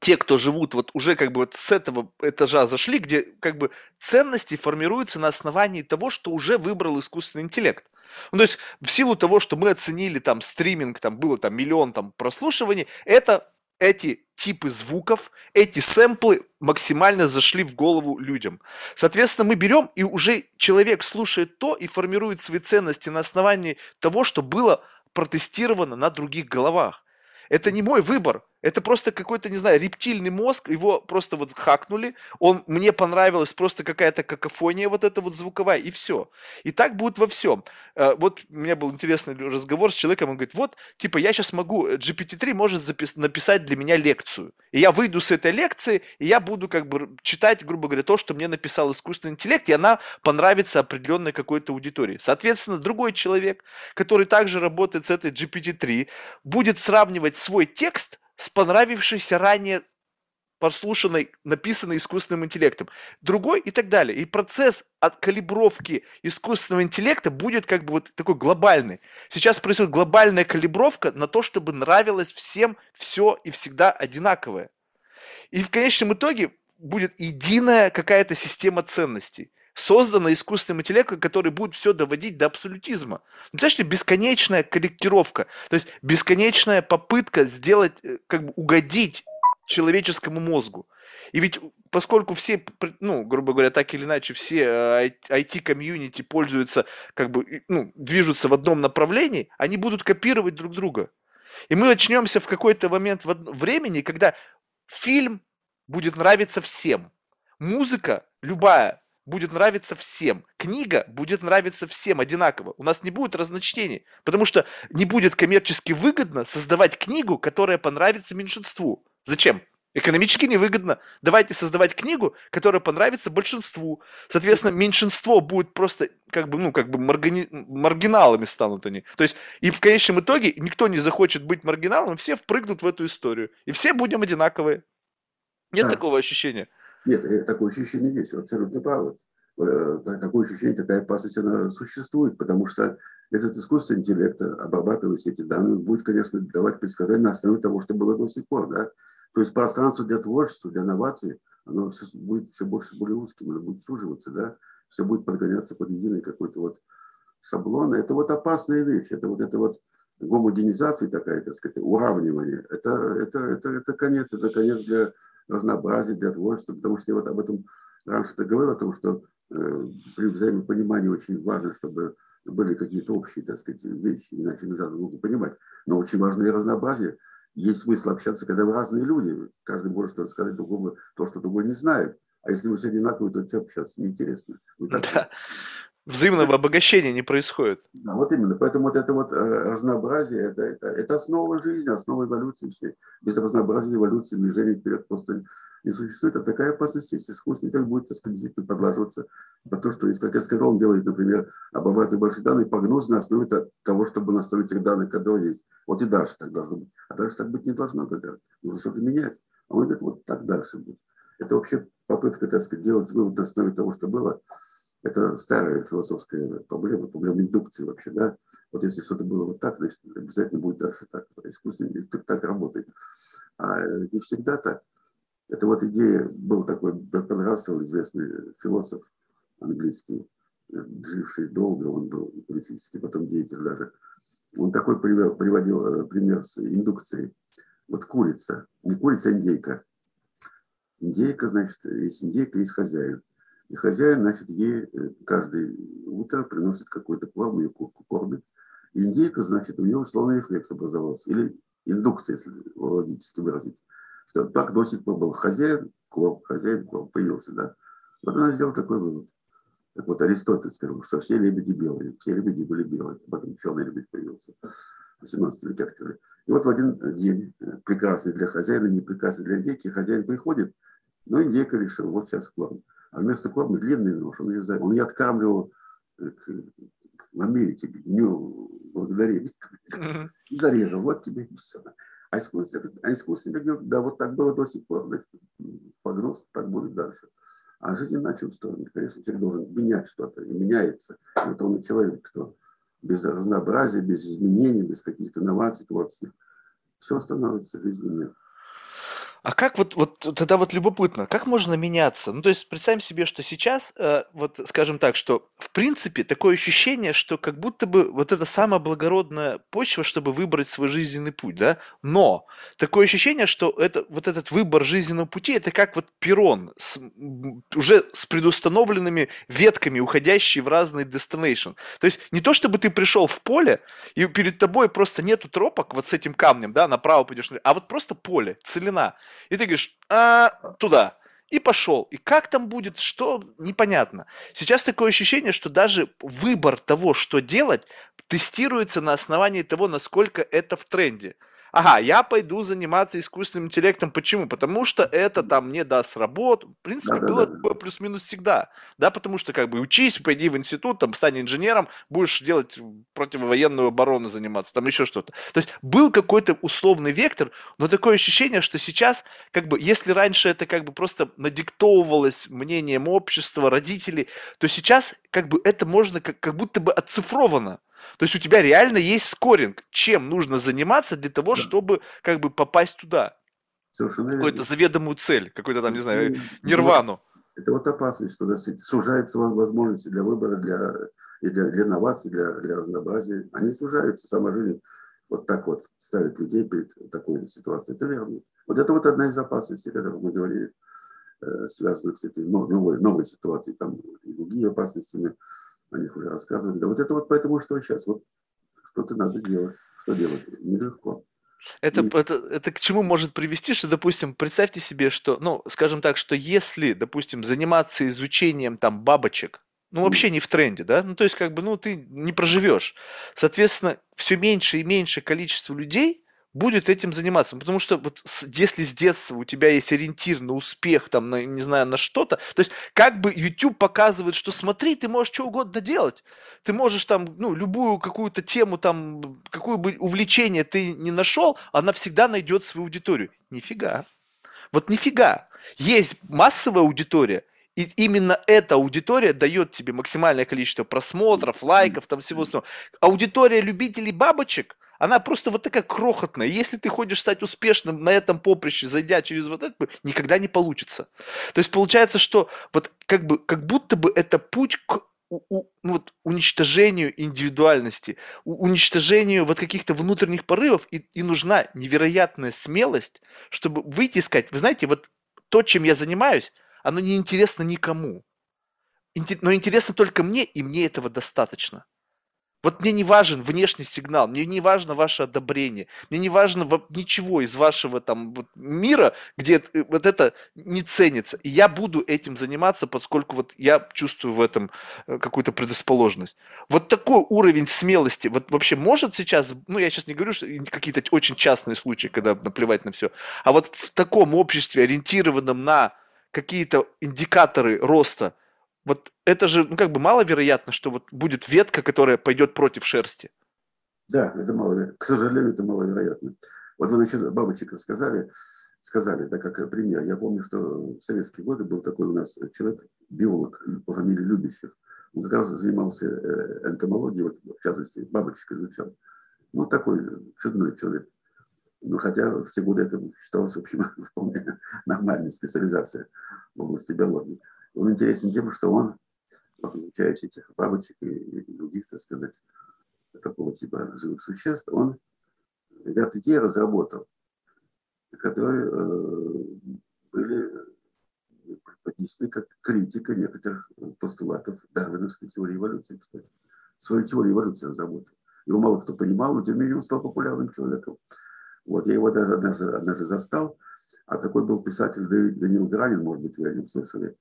те, кто живут вот уже как бы вот с этого этажа зашли, где как бы ценности формируются на основании того, что уже выбрал искусственный интеллект. Ну, то есть в силу того, что мы оценили там стриминг, там было там миллион там прослушиваний, это эти типы звуков, эти сэмплы максимально зашли в голову людям. Соответственно, мы берем, и уже человек слушает то и формирует свои ценности на основании того, что было протестировано на других головах. Это не мой выбор. Это просто какой-то, не знаю, рептильный мозг, его просто вот хакнули, он, мне понравилась просто какая-то какофония вот эта вот звуковая, и все. И так будет во всем. Э, вот у меня был интересный разговор с человеком, он говорит, вот, типа, я сейчас могу, GPT-3 может запис- написать для меня лекцию. И я выйду с этой лекции, и я буду как бы читать, грубо говоря, то, что мне написал искусственный интеллект, и она понравится определенной какой-то аудитории. Соответственно, другой человек, который также работает с этой GPT-3, будет сравнивать свой текст с понравившейся ранее прослушанной, написанной искусственным интеллектом. Другой и так далее. И процесс от калибровки искусственного интеллекта будет как бы вот такой глобальный. Сейчас происходит глобальная калибровка на то, чтобы нравилось всем все и всегда одинаковое. И в конечном итоге будет единая какая-то система ценностей создана искусственным интеллектом, который будет все доводить до абсолютизма. Знаешь, бесконечная корректировка, то есть бесконечная попытка сделать, э, как бы угодить человеческому мозгу. И ведь поскольку все, ну, грубо говоря, так или иначе, все IT-комьюнити э, пользуются, как бы, ну, движутся в одном направлении, они будут копировать друг друга. И мы очнемся в какой-то момент времени, когда фильм будет нравиться всем. Музыка любая будет нравиться всем. Книга будет нравиться всем одинаково. У нас не будет разночтений, потому что не будет коммерчески выгодно создавать книгу, которая понравится меньшинству. Зачем? Экономически невыгодно. Давайте создавать книгу, которая понравится большинству. Соответственно, меньшинство будет просто как бы, ну, как бы маргани... маргиналами станут они. То есть, и в конечном итоге никто не захочет быть маргиналом, все впрыгнут в эту историю. И все будем одинаковые. Нет да. такого ощущения? Нет, э, такое ощущение есть, вы абсолютно правы. Э, такое ощущение, такая опасность, она существует, потому что этот искусственный интеллект, обрабатывая все эти данные, будет, конечно, давать предсказания на основе того, что было до сих пор. Да? То есть пространство для творчества, для инноваций, оно все будет все больше и более узким, оно будет суживаться, да? все будет подгоняться под единый какой-то вот шаблон. Это вот опасная вещь, это вот это вот гомогенизация такая, так сказать, уравнивание. Это, это, это, это конец, это конец для разнообразия, для творчества, потому что я вот об этом раньше-то говорил, о том, что э, при взаимопонимании очень важно, чтобы были какие-то общие, так сказать, вещи, иначе нельзя друг понимать. Но очень важно и разнообразие. Есть смысл общаться, когда вы разные люди. Каждый может что-то сказать другому, то, что другой не знает. А если вы все одинаковые, то что общаться? Неинтересно. Ну, да взаимного обогащения не происходит. Да, вот именно. Поэтому вот это вот э, разнообразие, это, это, это основа жизни, основа эволюции всей. Без разнообразия эволюции движения вперед просто не существует. А такая опасность есть. Искусственный интеллект будет, так сказать, подложиться под то, что, как я сказал, он делает, например, обрабатывает большие данные, прогноз на основе того, чтобы настроить их данные, которые есть. Вот и дальше так должно быть. А дальше так быть не должно как раз. Нужно что-то менять. А он говорит, вот так дальше будет. Это вообще попытка, так сказать, делать вывод на основе того, что было, это старая философская проблема, проблема индукции вообще, да. Вот если что-то было вот так, значит, обязательно будет дальше так. Интеллект так работает. А не всегда так. Это вот идея, был такой Бертон Рассел, известный философ английский, живший долго, он был политический, потом деятель даже. Он такой приводил э, пример с индукцией. Вот курица, не курица, а индейка. Индейка, значит, есть индейка, есть хозяин. И хозяин, значит, ей э, каждое утро приносит какой-то корм, ее курку кормит. Индейка, значит, у нее условный рефлекс образовался. Или индукция, если логически выразить. Что так пор был хозяин, корм, хозяин, корм появился, да. Вот она сделала такой вывод. Так вот, Аристотель сказал, что все лебеди белые, все лебеди были белые, потом черный лебедь появился. В 18 веке открыли. И вот в один день, э, прекрасный для хозяина, не прекрасный для индейки, хозяин приходит, но индейка решил, вот сейчас корм. А вместо корма длинный нож. Он ее, он ее откармливал э, к, в Америке, к дню благодарения. И зарезал. Вот тебе и все. А искусственный, а искусственный да, вот так было до сих пор. Значит, погруз, так будет дальше. А жизнь иначе устроена. Конечно, человек должен менять что-то. И меняется. Вот он и человек, что без разнообразия, без изменений, без каких-то инноваций творческих, все становится жизненным. А как вот, вот тогда вот любопытно, как можно меняться? Ну, то есть представим себе, что сейчас, э, вот скажем так, что в принципе такое ощущение, что как будто бы вот это самая благородная почва, чтобы выбрать свой жизненный путь, да? Но такое ощущение, что это, вот этот выбор жизненного пути, это как вот перрон с, уже с предустановленными ветками, уходящие в разные destination. То есть не то, чтобы ты пришел в поле, и перед тобой просто нету тропок вот с этим камнем, да, направо пойдешь, а вот просто поле, целина. И ты говоришь, а, туда. И пошел. И как там будет, что, непонятно. Сейчас такое ощущение, что даже выбор того, что делать, тестируется на основании того, насколько это в тренде ага, я пойду заниматься искусственным интеллектом. Почему? Потому что это там мне даст работу. В принципе, да, было да, такое плюс-минус всегда. Да, потому что как бы учись, пойди в институт, там стань инженером, будешь делать противовоенную оборону заниматься, там еще что-то. То есть был какой-то условный вектор, но такое ощущение, что сейчас, как бы, если раньше это как бы просто надиктовывалось мнением общества, родителей, то сейчас как бы это можно как, как будто бы оцифровано. То есть у тебя реально есть скоринг, чем нужно заниматься для того, да. чтобы как бы попасть туда. Какую-то заведомую цель, какую-то там, не знаю, ну, нирвану. Это вот опасность, что сужаются возможности для выбора, для, и для, для инноваций, для, для разнообразия. Они сужаются, сама жизнь вот так вот ставит людей перед такой ситуацией. Это верно. Вот это вот одна из опасностей, которой мы говорили, э, связанных с этой новой, новой ситуацией. Там и другие опасности о них уже рассказывали. Да вот это вот поэтому что сейчас? Вот что-то надо делать. Что делать? Нелегко. Это, и... это, это к чему может привести, что, допустим, представьте себе, что, ну, скажем так, что если, допустим, заниматься изучением там бабочек, ну, вообще не в тренде, да, ну, то есть, как бы, ну, ты не проживешь. Соответственно, все меньше и меньше количество людей будет этим заниматься. Потому что вот если с детства у тебя есть ориентир на успех, там, на, не знаю, на что-то, то есть как бы YouTube показывает, что смотри, ты можешь что угодно делать. Ты можешь там, ну, любую какую-то тему, там, какое бы увлечение ты не нашел, она всегда найдет свою аудиторию. Нифига. Вот нифига. Есть массовая аудитория, и именно эта аудитория дает тебе максимальное количество просмотров, лайков, там всего остального. Аудитория любителей бабочек – она просто вот такая крохотная. Если ты хочешь стать успешным на этом поприще, зайдя через вот это, никогда не получится. То есть получается, что вот как бы как будто бы это путь к у, у, ну вот, уничтожению индивидуальности, у, уничтожению вот каких-то внутренних порывов, и, и нужна невероятная смелость, чтобы выйти и сказать, вы знаете, вот то, чем я занимаюсь, оно не интересно никому. Но интересно только мне, и мне этого достаточно. Вот мне не важен внешний сигнал, мне не важно ваше одобрение, мне не важно ничего из вашего там вот мира, где э, вот это не ценится. И я буду этим заниматься, поскольку вот я чувствую в этом э, какую-то предрасположенность. Вот такой уровень смелости, вот вообще может сейчас, ну я сейчас не говорю, что какие-то очень частные случаи, когда наплевать на все, а вот в таком обществе, ориентированном на какие-то индикаторы роста – вот это же, ну, как бы маловероятно, что вот будет ветка, которая пойдет против шерсти. Да, это маловероятно. К сожалению, это маловероятно. Вот вы насчет бабочек рассказали, сказали, да, как пример. Я помню, что в советские годы был такой у нас человек, биолог по фамилии Любящев. Он как раз занимался э, энтомологией, вот, в частности, бабочек изучал. Ну, такой чудной человек. Ну, хотя в те годы это считалось, в общем, вполне нормальной специализация в области биологии. Он интересен тем, что он, изучая этих бабочек и, и других, так сказать, такого типа живых существ, он ряд идей разработал, которые э, были преподнесены как критика некоторых постулатов дарвиновской теории эволюции, кстати. Свою теорию эволюции разработал. Его мало кто понимал, но тем не менее он стал популярным человеком. Вот, я его даже однажды, однажды застал, а такой был писатель Данил Гранин, может быть, вы о нем слышали,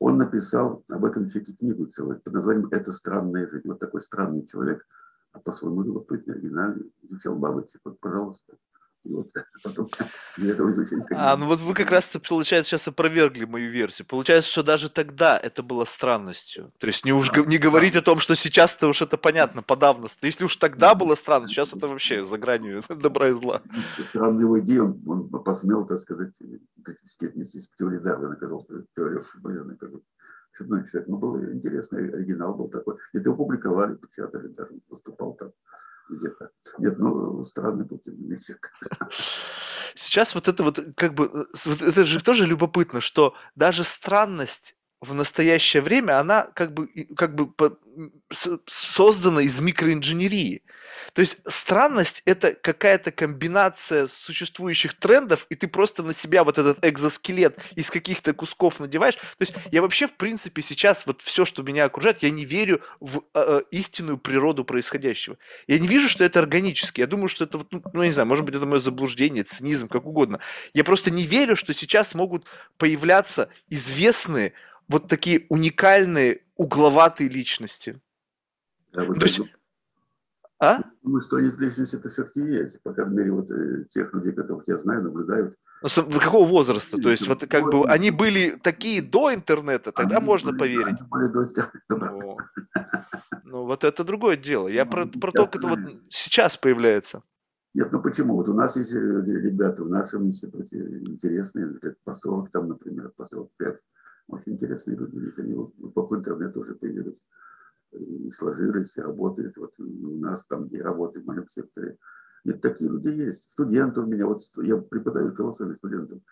он написал об этом человеке книгу целую под названием «Это странная жизнь». Вот такой странный человек, а по-своему любопытный, оригинальный, изучал бабочек. Вот, пожалуйста. Вот, потом этого изучения. А, ну вот вы как раз, получается, сейчас опровергли мою версию. Получается, что даже тогда это было странностью. То есть не, уж, не говорить о том, что сейчас-то уж это понятно, подавно. Если уж тогда было странно, сейчас это вообще за гранью добра и зла. Странный его идеи, он, он посмел, так сказать, к теории Дарвина, казалось, теорию признанной как бы чудной человек. Ну, был интересный оригинал был такой. Это его публиковали, печатали, даже выступал там где-то. Нет, ну, странный был тем не сейчас вот это вот, как бы, э, вот это же тоже любопытно, что даже странность в настоящее время она как бы, как бы создана из микроинженерии. То есть странность – это какая-то комбинация существующих трендов, и ты просто на себя вот этот экзоскелет из каких-то кусков надеваешь. То есть я вообще, в принципе, сейчас вот все, что меня окружает, я не верю в э, истинную природу происходящего. Я не вижу, что это органически. Я думаю, что это, ну, ну, я не знаю, может быть, это мое заблуждение, цинизм, как угодно. Я просто не верю, что сейчас могут появляться известные вот такие уникальные угловатые личности. Да, вот ну, есть... А? Думаю, что они личности это все-таки есть. По крайней мере, вот э, тех людей, которых я знаю, наблюдают. Ну, какого возраста? То есть, вот как бы они были такие до интернета, тогда они можно были, поверить. Были до ну, ну, вот это другое дело. Я ну, про, про то, как это вот сейчас появляется. Нет, ну почему? Вот у нас есть э, ребята в нашем институте интересные, поселок там, например, поселок 5 очень интересные люди, ведь они в эпоху интернета уже появились и сложились, и работают. Вот у нас там, где работают в моем секторе. Нет, такие люди есть. Студенты у меня, вот я преподаю философию студентам.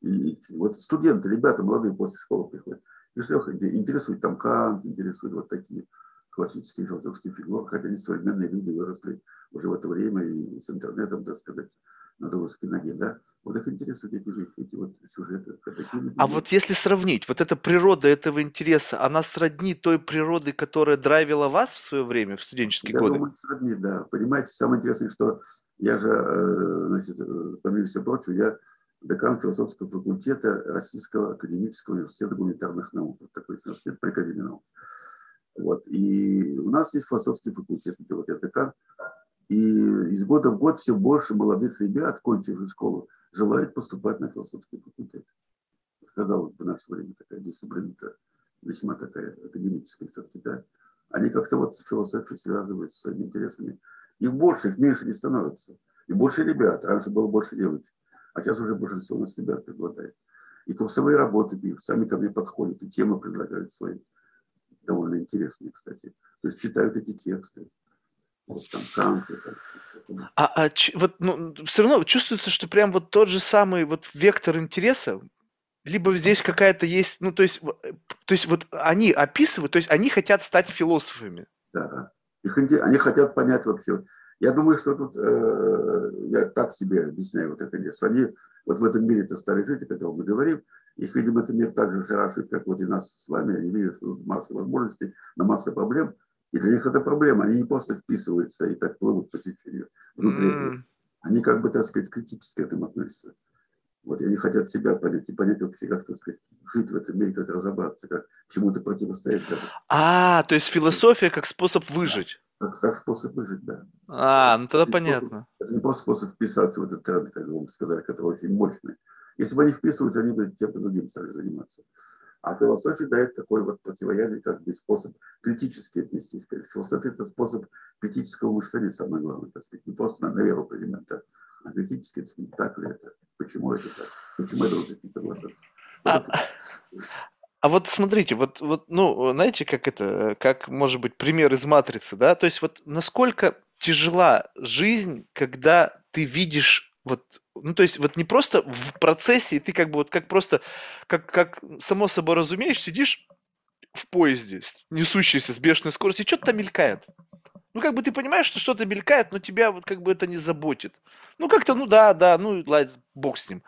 И вот студенты, ребята молодые после школы приходят. И что интересует там Кант, интересует вот такие классические философские фигуры, хотя они современные люди выросли уже в это время и с интернетом, так сказать, на русской ноге, да, вот их интересуют эти эти вот сюжеты. Такие а вот если сравнить, вот эта природа этого интереса, она сродни той природы, которая драйвила вас в свое время, в студенческие я годы? Думаю, сродни, да. Понимаете, самое интересное, что я же, э, значит, э, помимо всего прочего, я декан философского факультета Российского академического университета гуманитарных наук. Вот такой университет при Академии наук. Вот. И у нас есть философский факультет, где вот я декан. И из года в год все больше молодых ребят, кончивших школу, желают поступать на философский факультет. Казалось бы, в наше время такая дисциплина весьма такая академическая все-таки. Они как-то вот с философией связывают с своими интересами. Их больше, их меньше не становится. И больше ребят. Раньше было больше девочек. А сейчас уже большинство у нас ребят предлагает. И курсовые работы бьют, сами ко мне подходят, и темы предлагают свои. Довольно интересные, кстати. То есть читают эти тексты вот там Кант. А, а вот ну, все равно чувствуется, что прям вот тот же самый вот вектор интереса, либо здесь какая-то есть, ну то есть, э, то есть вот они описывают, то есть они хотят стать философами. Да, Их, они хотят понять вообще. Я думаю, что тут, э, я так себе объясняю вот это, что они вот в этом мире-то стали жить, о котором мы говорим, их, видимо, этот мир так же шарашит, как вот и нас с вами, они видят массу возможностей, на массу проблем – и для них это проблема. Они не просто вписываются и так плывут по течению внутри. Mm. Они как бы, так сказать, критически к этому относятся. Вот, и они хотят себя понять и понять вообще, как, так сказать, жить в этом мире, как разобраться, как чему-то противостоять. А, то есть философия как способ выжить. Как, как способ выжить, да. А, ну тогда это понятно. Способ, это не просто способ вписаться в этот тренд, как вы сказали, который очень мощный. Если бы они вписывались, они бы чем-то другим стали заниматься. А философия дает такой вот противоядие, как бы способ критически отнестись. Философия – это способ критического мышления, самое главное, так сказать. Не просто на, на веру принимать, а, а критически, сказать, так ли это, почему это так, почему это вот не соглашаться. А, а вот смотрите, вот, вот, ну, знаете, как это, как может быть пример из матрицы, да? То есть вот насколько тяжела жизнь, когда ты видишь вот, ну, то есть, вот не просто в процессе, ты как бы вот как просто, как, как само собой разумеешь, сидишь в поезде, несущийся с бешеной скоростью, и что-то там мелькает. Ну, как бы ты понимаешь, что что-то мелькает, но тебя вот как бы это не заботит. Ну, как-то, ну да, да, ну, ладно, бог с ним.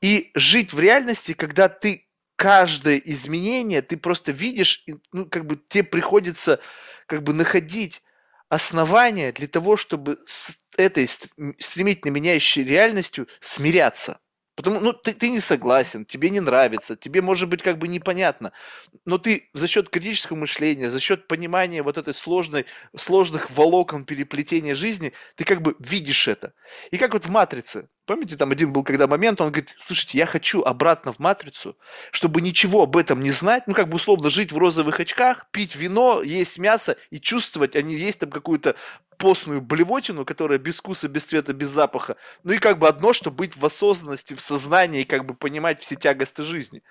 И жить в реальности, когда ты каждое изменение, ты просто видишь, ну, как бы тебе приходится как бы находить основания для того, чтобы с этой стремительно меняющей реальностью смиряться. Потому, ну, ты, ты не согласен, тебе не нравится, тебе может быть как бы непонятно, но ты за счет критического мышления, за счет понимания вот этой сложной, сложных волокон переплетения жизни, ты как бы видишь это. И как вот в «Матрице», помните, там один был когда момент, он говорит, слушайте, я хочу обратно в «Матрицу», чтобы ничего об этом не знать, ну, как бы условно жить в розовых очках, пить вино, есть мясо и чувствовать, а не есть там какую-то постную блевотину, которая без вкуса, без цвета, без запаха. Ну и как бы одно, что быть в осознанности, в сознании и как бы понимать все тягости жизни.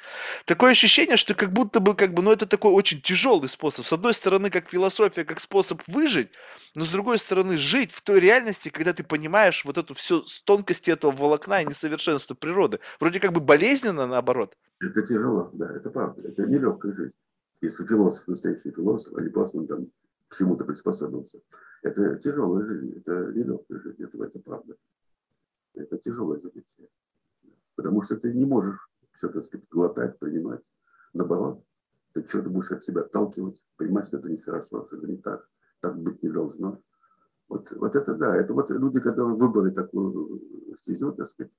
Такое ощущение, что как будто бы как бы, ну это такой очень тяжелый способ. С одной стороны, как философия, как способ выжить, но с другой стороны, жить в той реальности, когда ты понимаешь вот эту всю тонкости этого этого волокна и несовершенства природы. Вроде как бы болезненно наоборот. Это тяжело, да, это правда. Это нелегкая жизнь. Если философ, настоящий философ, а не просто он там к чему-то приспособился. Это тяжелая жизнь, это нелегкая жизнь, это, это правда. Это тяжелое занятие. Потому что ты не можешь все, так сказать, глотать, принимать. Наоборот, ты что-то будешь от себя отталкивать, понимать, что это нехорошо, что это не так, так быть не должно. Вот, вот это да, это вот люди, которые выбрали такую стезю, так сказать,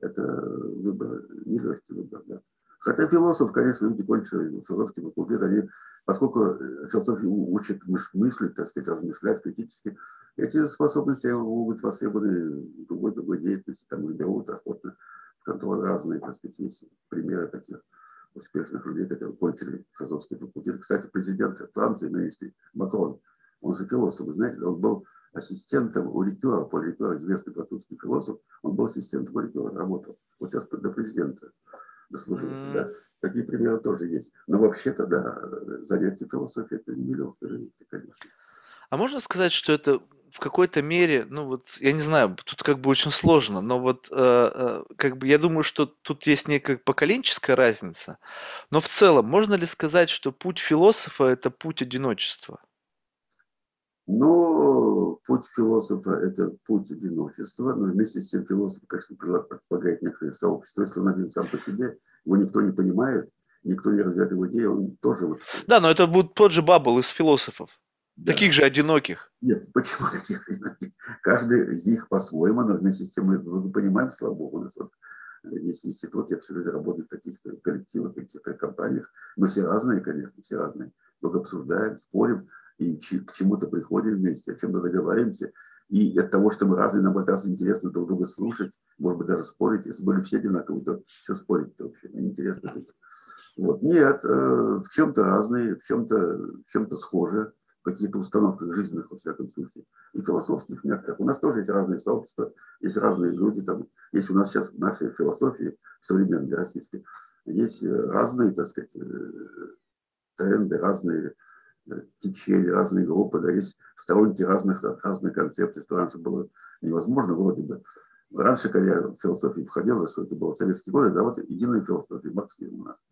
это выбор, нелегкий выбор, да. Хотя философ, конечно, люди кончили философский факультет, они, поскольку философия учит мыслить, так сказать, размышлять критически, эти способности могут быть востребованы в другой, другой деятельности, там берут охотно, которые разные, так сказать, есть примеры таких успешных людей, которые кончили философский факультет. Кстати, президент Франции нынешний Макрон, он же философ, знаете, он был ассистентом у Рикера, Поль Рикер, известный французский философ, он был ассистентом у Рикера, работал. Вот сейчас до президента дослужился, mm-hmm. да. Такие примеры тоже есть. Но вообще-то, да, занятие философией это не легкое конечно. А можно сказать, что это в какой-то мере, ну вот, я не знаю, тут как бы очень сложно, но вот э, э, как бы я думаю, что тут есть некая поколенческая разница, но в целом можно ли сказать, что путь философа это путь одиночества? Путь философа – это путь одиночества, но вместе с тем философ, конечно, предполагает некое сообщество. Если он один сам по себе, его никто не понимает, никто не разделяет его идеи, он тоже... Вот... Да, но это будет тот же бабл из философов. Да. Таких же одиноких. Нет, почему таких одиноких? Каждый из них по-своему, но вместе с тем мы, мы понимаем, слава богу, у нас вот есть институт, я все время работаю в каких-то коллективах, каких-то компаниях. Мы все разные, конечно, все разные. Только обсуждаем, спорим и к чему-то приходим вместе, о чем-то договоримся. И от того, что мы разные, нам раз интересно друг друга слушать, может быть, даже спорить. Если были все одинаковые, то что спорить-то вообще? Неинтересно. Вот. Нет, э, в чем-то разные, в чем-то в чем-то схожие, в каких-то установках жизненных, во всяком случае, и философских некоторых. У нас тоже есть разные сообщества, есть разные люди. Там, есть у нас сейчас в нашей философии, современной российской, есть разные, так сказать, э, тренды, разные течения, разные группы, да, есть сторонники разных, разных концепций, что раньше было невозможно вроде бы. Раньше, когда я в философию входил, что это было советские годы, да, вот единая философия, марксизм у нас.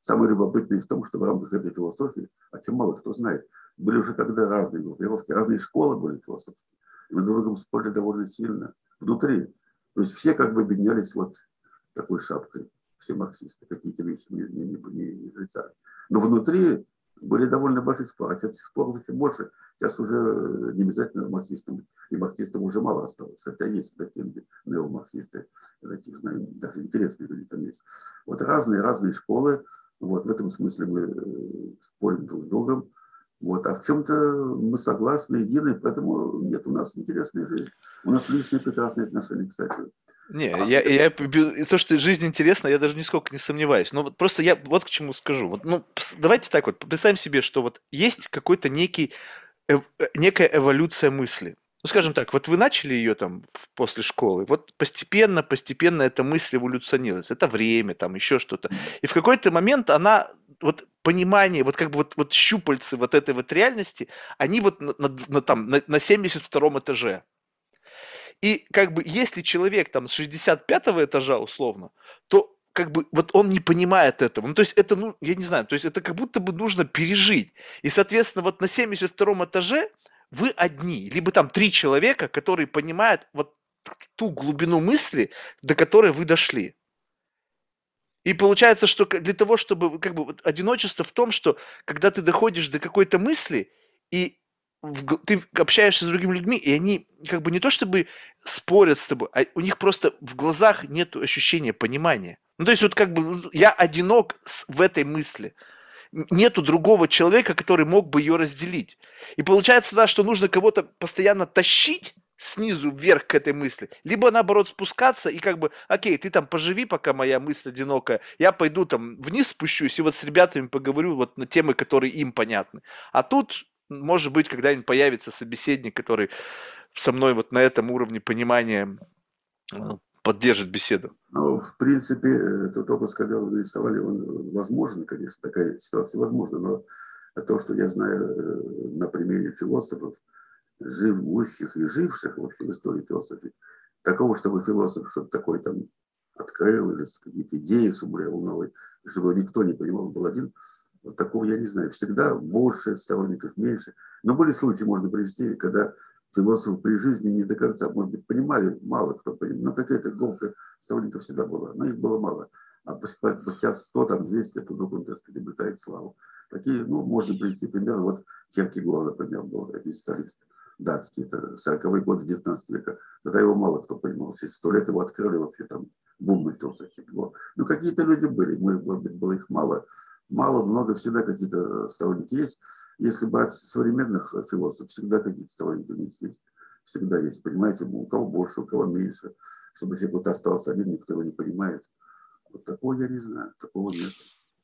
Самое любопытное в том, что в рамках этой философии, о чем мало кто знает, были уже тогда разные группировки, разные школы были философские. И мы друг другом спорили довольно сильно внутри. То есть все как бы объединялись вот такой шапкой, все марксисты, какие-то вещи не, не, не, не, не. Но внутри были довольно большие споры. Сейчас споров еще больше. Сейчас уже не обязательно марксистам. И марксистам уже мало осталось. Хотя есть такие неомарксисты. Таких знаю, даже интересные люди там есть. Вот разные, разные школы. Вот в этом смысле мы э, спорим друг с другом. Вот. А в чем-то мы согласны, едины, поэтому нет, у нас интересная жизнь. У нас личные прекрасные отношения, кстати. Не, а я, я, то, что жизнь интересна, я даже нисколько не сомневаюсь. Но вот просто я вот к чему скажу. Вот, ну, давайте так вот, представим себе, что вот есть какой-то некий, э, некая эволюция мысли. Ну, скажем так, вот вы начали ее там после школы, вот постепенно, постепенно эта мысль эволюционируется. Это время, там еще что-то. И в какой-то момент она, вот понимание, вот как бы вот, вот щупальцы вот этой вот реальности, они вот на, на, на, там, на, на 72 этаже. И как бы если человек там с 65 этажа условно, то как бы вот он не понимает этого. Ну, то есть это, ну, я не знаю, то есть это как будто бы нужно пережить. И, соответственно, вот на 72 этаже вы одни, либо там три человека, которые понимают вот ту глубину мысли, до которой вы дошли. И получается, что для того, чтобы как бы одиночество в том, что когда ты доходишь до какой-то мысли, и ты общаешься с другими людьми, и они как бы не то чтобы спорят с тобой, а у них просто в глазах нет ощущения понимания. Ну, то есть вот как бы я одинок в этой мысли. Нету другого человека, который мог бы ее разделить. И получается, да, что нужно кого-то постоянно тащить снизу вверх к этой мысли, либо наоборот спускаться и как бы, окей, ты там поживи, пока моя мысль одинокая, я пойду там вниз спущусь и вот с ребятами поговорю вот на темы, которые им понятны. А тут может быть, когда-нибудь появится собеседник, который со мной вот на этом уровне понимания э, поддержит беседу? Ну, в принципе, тот образ, когда вы нарисовали, он возможен, конечно, такая ситуация возможна, но то, что я знаю э, на примере философов, живущих и живших вообще в истории философии, такого, чтобы философ что-то такое там открыл или какие-то идеи сублевал новые, чтобы никто не понимал, был один. Вот такого я не знаю. Всегда больше сторонников, меньше. Но были случаи, можно привести, когда философы при жизни не до конца, может быть, понимали, мало кто понимал, но какая-то группа сторонников всегда была, но их было мало. А спустя 100, там, 200 лет вдруг он, так сказать, обретает славу. Такие, ну, можно привести пример, вот Киркегор, например, был экзистенциалист датский, это 40-е годы 19 века. Тогда его мало кто понимал. Через сто лет его открыли вообще там бум начался Киркегор. Ну, какие-то люди были, может быть, было их мало. Мало, много, всегда какие-то сторонники есть. Если брать современных философов, всегда какие-то сторонники у них есть. Всегда есть, понимаете, у кого больше, у кого меньше. Чтобы человек вот остался один, никто его не понимает. Вот такого я не знаю, такого нет.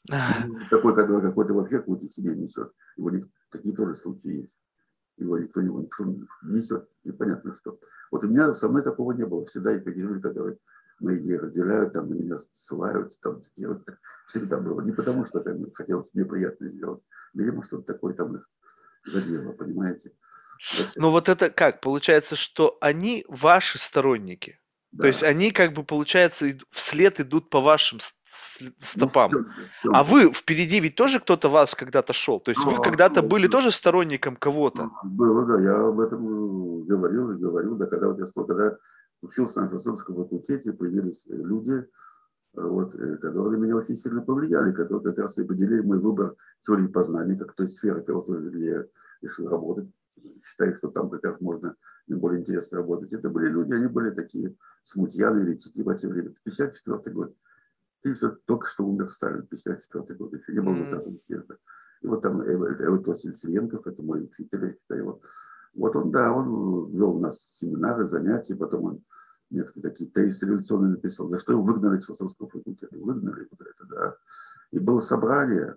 Такой, который какой-то вообще какую-то себе несет. Его не, такие тоже случаи есть. Его никто не несет, непонятно что. Вот у меня со мной такого не было. Всегда есть какие-то люди, которые мои идеи разделяют, там на меня ссылаются, там цитируют. Всегда было. Не потому, что там, хотелось мне приятно сделать. Видимо, что-то такое там их задело, понимаете? Ну вот это как? Получается, что они ваши сторонники. Да. То есть они как бы, получается, вслед идут по вашим ну, стопам. Ну, а вы впереди ведь тоже кто-то вас когда-то шел? То есть ну, вы когда-то были тоже сторонником кого-то? Было, да. Я об этом говорил и говорю. Да, когда вот я сказал, когда учился на философском факультете, появились люди, вот, э, которые меня очень сильно повлияли, которые как раз и поделили мой выбор теории познания, как той сферы философии, где я решил работать. Считаю, что там как раз можно наиболее интересно работать. Это были люди, они были такие смутьяны, еретики в те время. 54 год. Что только что умер Сталин, 54 год, еще не был 20 съезда. И вот там Эвет Васильевенков, это мой учитель, я считаю его. Вот он, да, он вел у нас семинары, занятия, потом он некоторые такие тезисы революционные написал, за что его выгнали с Философского факультета. Выгнали вот это, да. И было собрание,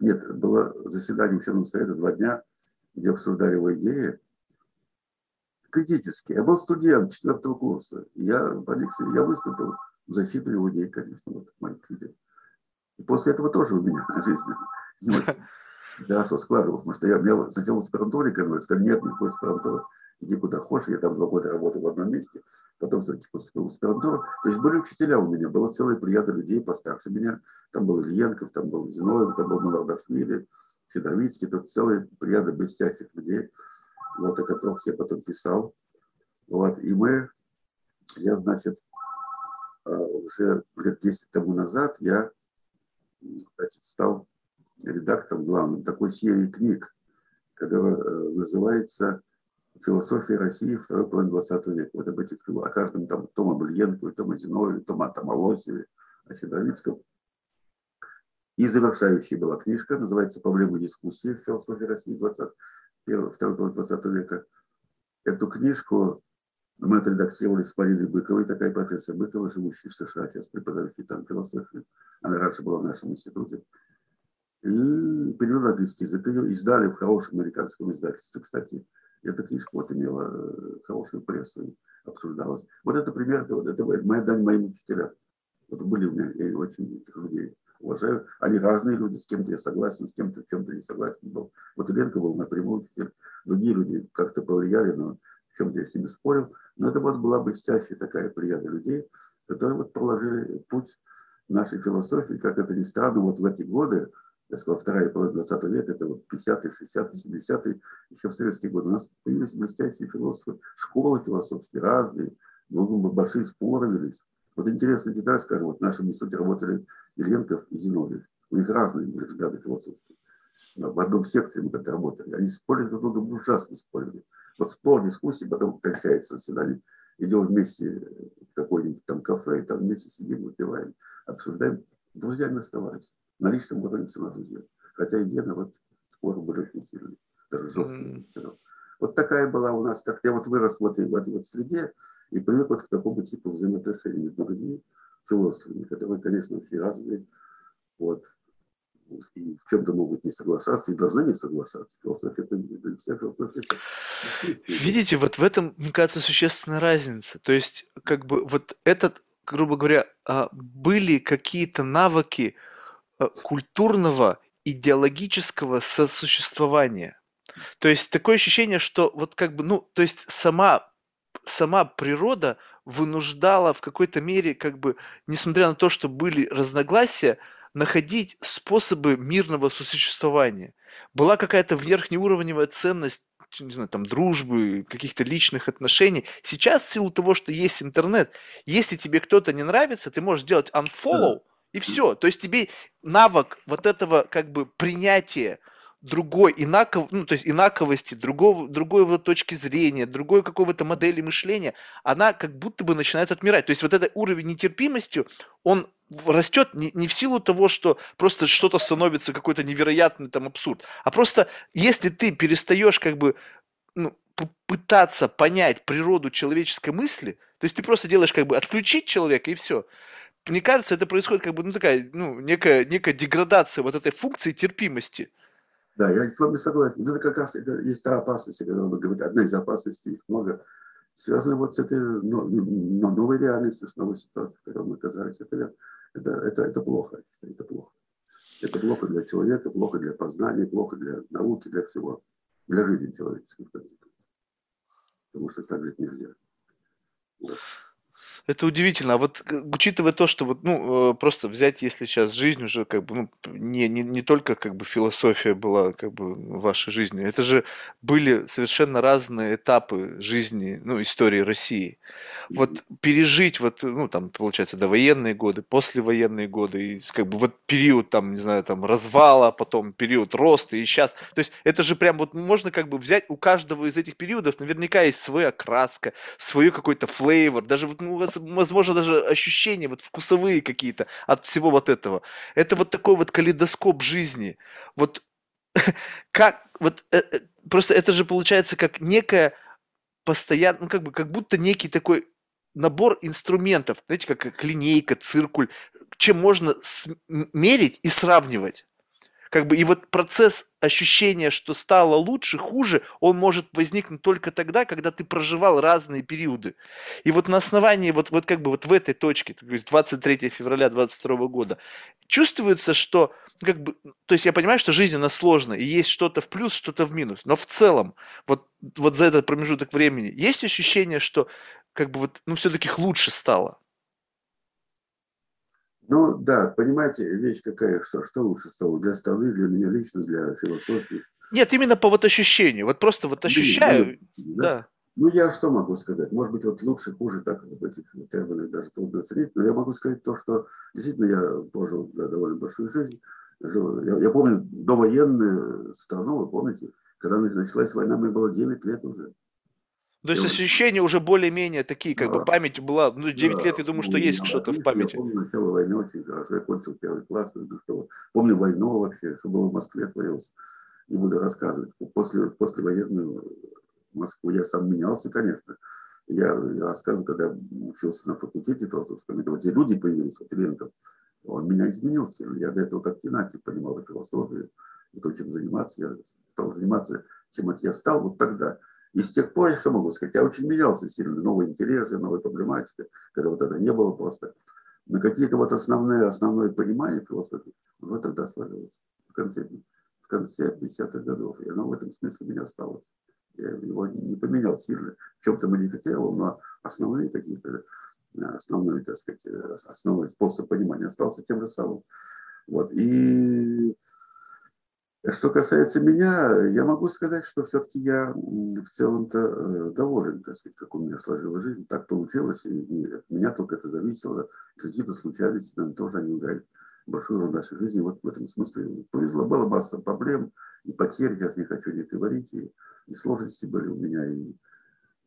нет, было заседание ученого совета два дня, где обсуждали его идеи, критически. Я был студент четвертого курса. Я, Алексей, я выступил в защиту его идей, конечно, вот моих идей. И после этого тоже у меня жизнь не очень хорошо складывалась, потому что я, меня сначала в аспирантуре говорили, сказали, нет, никакой аспирантуры, иди куда хочешь, я там два года работал в одном месте, потом все-таки поступил в аспирантуру. То есть были учителя у меня, было целая прияда людей постарше меня, там был Ильенков, там был Зиновьев, там был Навардашвили, Федоровицкий, тут целая прияда блестящих людей, вот, о которых я потом писал. Вот, и мы, я, значит, а, уже лет 10 тому назад я значит, стал редактором главным такой серии книг, которая э, называется «Философия России второй половины 20 века». Вот об этих о каждом там Тома Бульенко, Тома Зиновьеве, Тома Тамолосеве, о Седовицком. И завершающая была книжка, называется «Проблемы дискуссии в философии России 20, второй половины 20 века». Эту книжку мы отредактировали с Мариной Быковой, такая профессор Быкова, живущая в США, сейчас преподающий там философию. Она раньше была в нашем институте. И перевели на английский язык. Ее издали в хорошем американском издательстве, кстати. Эта книжка вот имела э, хорошую прессу и обсуждалась. Вот это пример, вот это моя дань моим учителям. Вот были у меня, я очень людей уважаю. Они разные люди, с кем-то я согласен, с кем-то в чем-то не согласен был. Вот Ленка был напрямую учитель. Другие люди как-то повлияли, но в чем-то я с ними спорил. Но это вот была блестящая такая прияда людей, которые вот проложили путь нашей философии, как это ни странно, вот в эти годы, я сказал, вторая половина 20 века, это вот 50-е, 60-е, 70-е, еще в советские годы, у нас появились блестящие философы, школы философские разные, большие споры велись. Вот интересная деталь, скажем, вот в нашем институте работали Ильенков и Зиновьев. У них разные были взгляды философские. В одном секторе мы как-то работали. Они спорили друг с другом, ужасно спорили. Вот спор, дискуссии, потом кончается заседание. Идем вместе в какое-нибудь там кафе, там вместе сидим, выпиваем, обсуждаем. Друзьями оставались. На личном уровне все на друзья. Хотя и Гена вот были очень сильные. Даже жесткие. Mm. Вот такая была у нас, как я вот вырос в этой, в этой вот среде и привык вот к такому типу взаимоотношений между людьми, философами, которые, конечно, все разные. Вот и в чем-то могут не соглашаться, и должны не соглашаться. Философия это, это вся философия. Видите, вот в этом, мне кажется, существенная разница. То есть, как бы вот этот, грубо говоря, а, были какие-то навыки культурного, идеологического сосуществования. То есть такое ощущение, что вот как бы, ну, то есть сама, сама природа вынуждало в какой-то мере, как бы, несмотря на то, что были разногласия, находить способы мирного сосуществования. Была какая-то верхнеуровневая ценность не знаю, там, дружбы, каких-то личных отношений. Сейчас, в силу того, что есть интернет, если тебе кто-то не нравится, ты можешь сделать unfollow, и все. То есть тебе навык вот этого как бы принятия другой инаков, ну, то есть инаковости, другого, другой вот точки зрения, другой какой-то модели мышления, она как будто бы начинает отмирать. То есть вот этот уровень нетерпимости, он растет не, не в силу того, что просто что-то становится какой-то невероятный там абсурд, а просто если ты перестаешь как бы ну, пытаться понять природу человеческой мысли, то есть ты просто делаешь как бы отключить человека и все. Мне кажется, это происходит как бы ну такая ну некая некая деградация вот этой функции терпимости. Да, я с вами согласен. Это как раз это есть та опасность, когда вы говорите, одна из опасностей, их много, связана вот с этой ну, ну, новой реальностью, с новой ситуацией, в которой мы оказались. Это, это, это, это плохо. Это плохо. Это плохо для человека, плохо для познания, плохо для науки, для всего. Для жизни человеческой. Потому что так жить нельзя. Вот. Это удивительно. А вот учитывая то, что вот, ну, э, просто взять, если сейчас жизнь уже как бы, ну, не, не, не только как бы философия была как бы в вашей жизни, это же были совершенно разные этапы жизни, ну, истории России. Вот пережить вот, ну, там, получается, довоенные годы, послевоенные годы, и как бы вот период там, не знаю, там, развала, потом период роста, и сейчас. То есть это же прям вот можно как бы взять у каждого из этих периодов, наверняка есть своя краска, свой какой-то флейвор, даже вот, ну, возможно, даже ощущения вот вкусовые какие-то от всего вот этого. Это вот такой вот калейдоскоп жизни. Вот как, вот э, э, просто это же получается как некая постоянно, ну как бы, как будто некий такой набор инструментов, знаете, как, как линейка, циркуль, чем можно мерить и сравнивать. Как бы и вот процесс ощущения, что стало лучше, хуже, он может возникнуть только тогда, когда ты проживал разные периоды. И вот на основании вот, вот как бы вот в этой точке, то есть 23 февраля 22 года, чувствуется, что как бы, то есть я понимаю, что жизнь она сложная, и есть что-то в плюс, что-то в минус, но в целом вот, вот за этот промежуток времени есть ощущение, что как бы вот, ну все-таки лучше стало. Ну да, понимаете, вещь какая, что, что лучше стало для страны, для меня лично, для философии. Нет, именно по вот ощущению, вот просто вот ощущаю, да. да. Ну я что могу сказать? Может быть, вот лучше, хуже, так в этих терминах даже трудно оценить, но я могу сказать то, что действительно я прожил да, довольно большую жизнь. Жил, я, я помню довоенную страну, вы помните, когда началась война, мне было 9 лет уже. То есть ощущения уже более-менее такие, как да. бы память была, ну, 9 да. лет, я думаю, что есть да, что-то в памяти. Я помню начало войны очень хорошо, я кончил первый класс, что, помню войну вообще, что было в Москве творилось, не буду рассказывать. После, после военную Москву я сам менялся, конечно. Я, я рассказываю, когда учился на факультете философском, это вот те люди появились, вот Ленков, он меня изменился. Я до этого как иначе понимал философию, и то, чем заниматься. Я стал заниматься, чем я стал вот тогда. И с тех пор, я что могу сказать, я очень менялся сильно. Новые интересы, новая проблематика, когда вот это не было просто. На какие-то вот основные, основное понимание философии, вот тогда сложилось. В конце, в конце 50-х годов. И оно в этом смысле меня осталось. Я его не поменял сильно. В чем-то модифицировал, но основные какие-то, основной, так сказать, основной способ понимания остался тем же самым. Вот. И что касается меня, я могу сказать, что все-таки я в целом-то э, доволен, так сказать, как у меня сложилась жизнь. Так получилось, и от меня только это зависело. Какие-то случались, нам тоже они играли большую роль в нашей жизни. Вот в этом смысле повезло. Было масса проблем и потерь, сейчас не хочу не говорить, и, и сложности были у меня, и,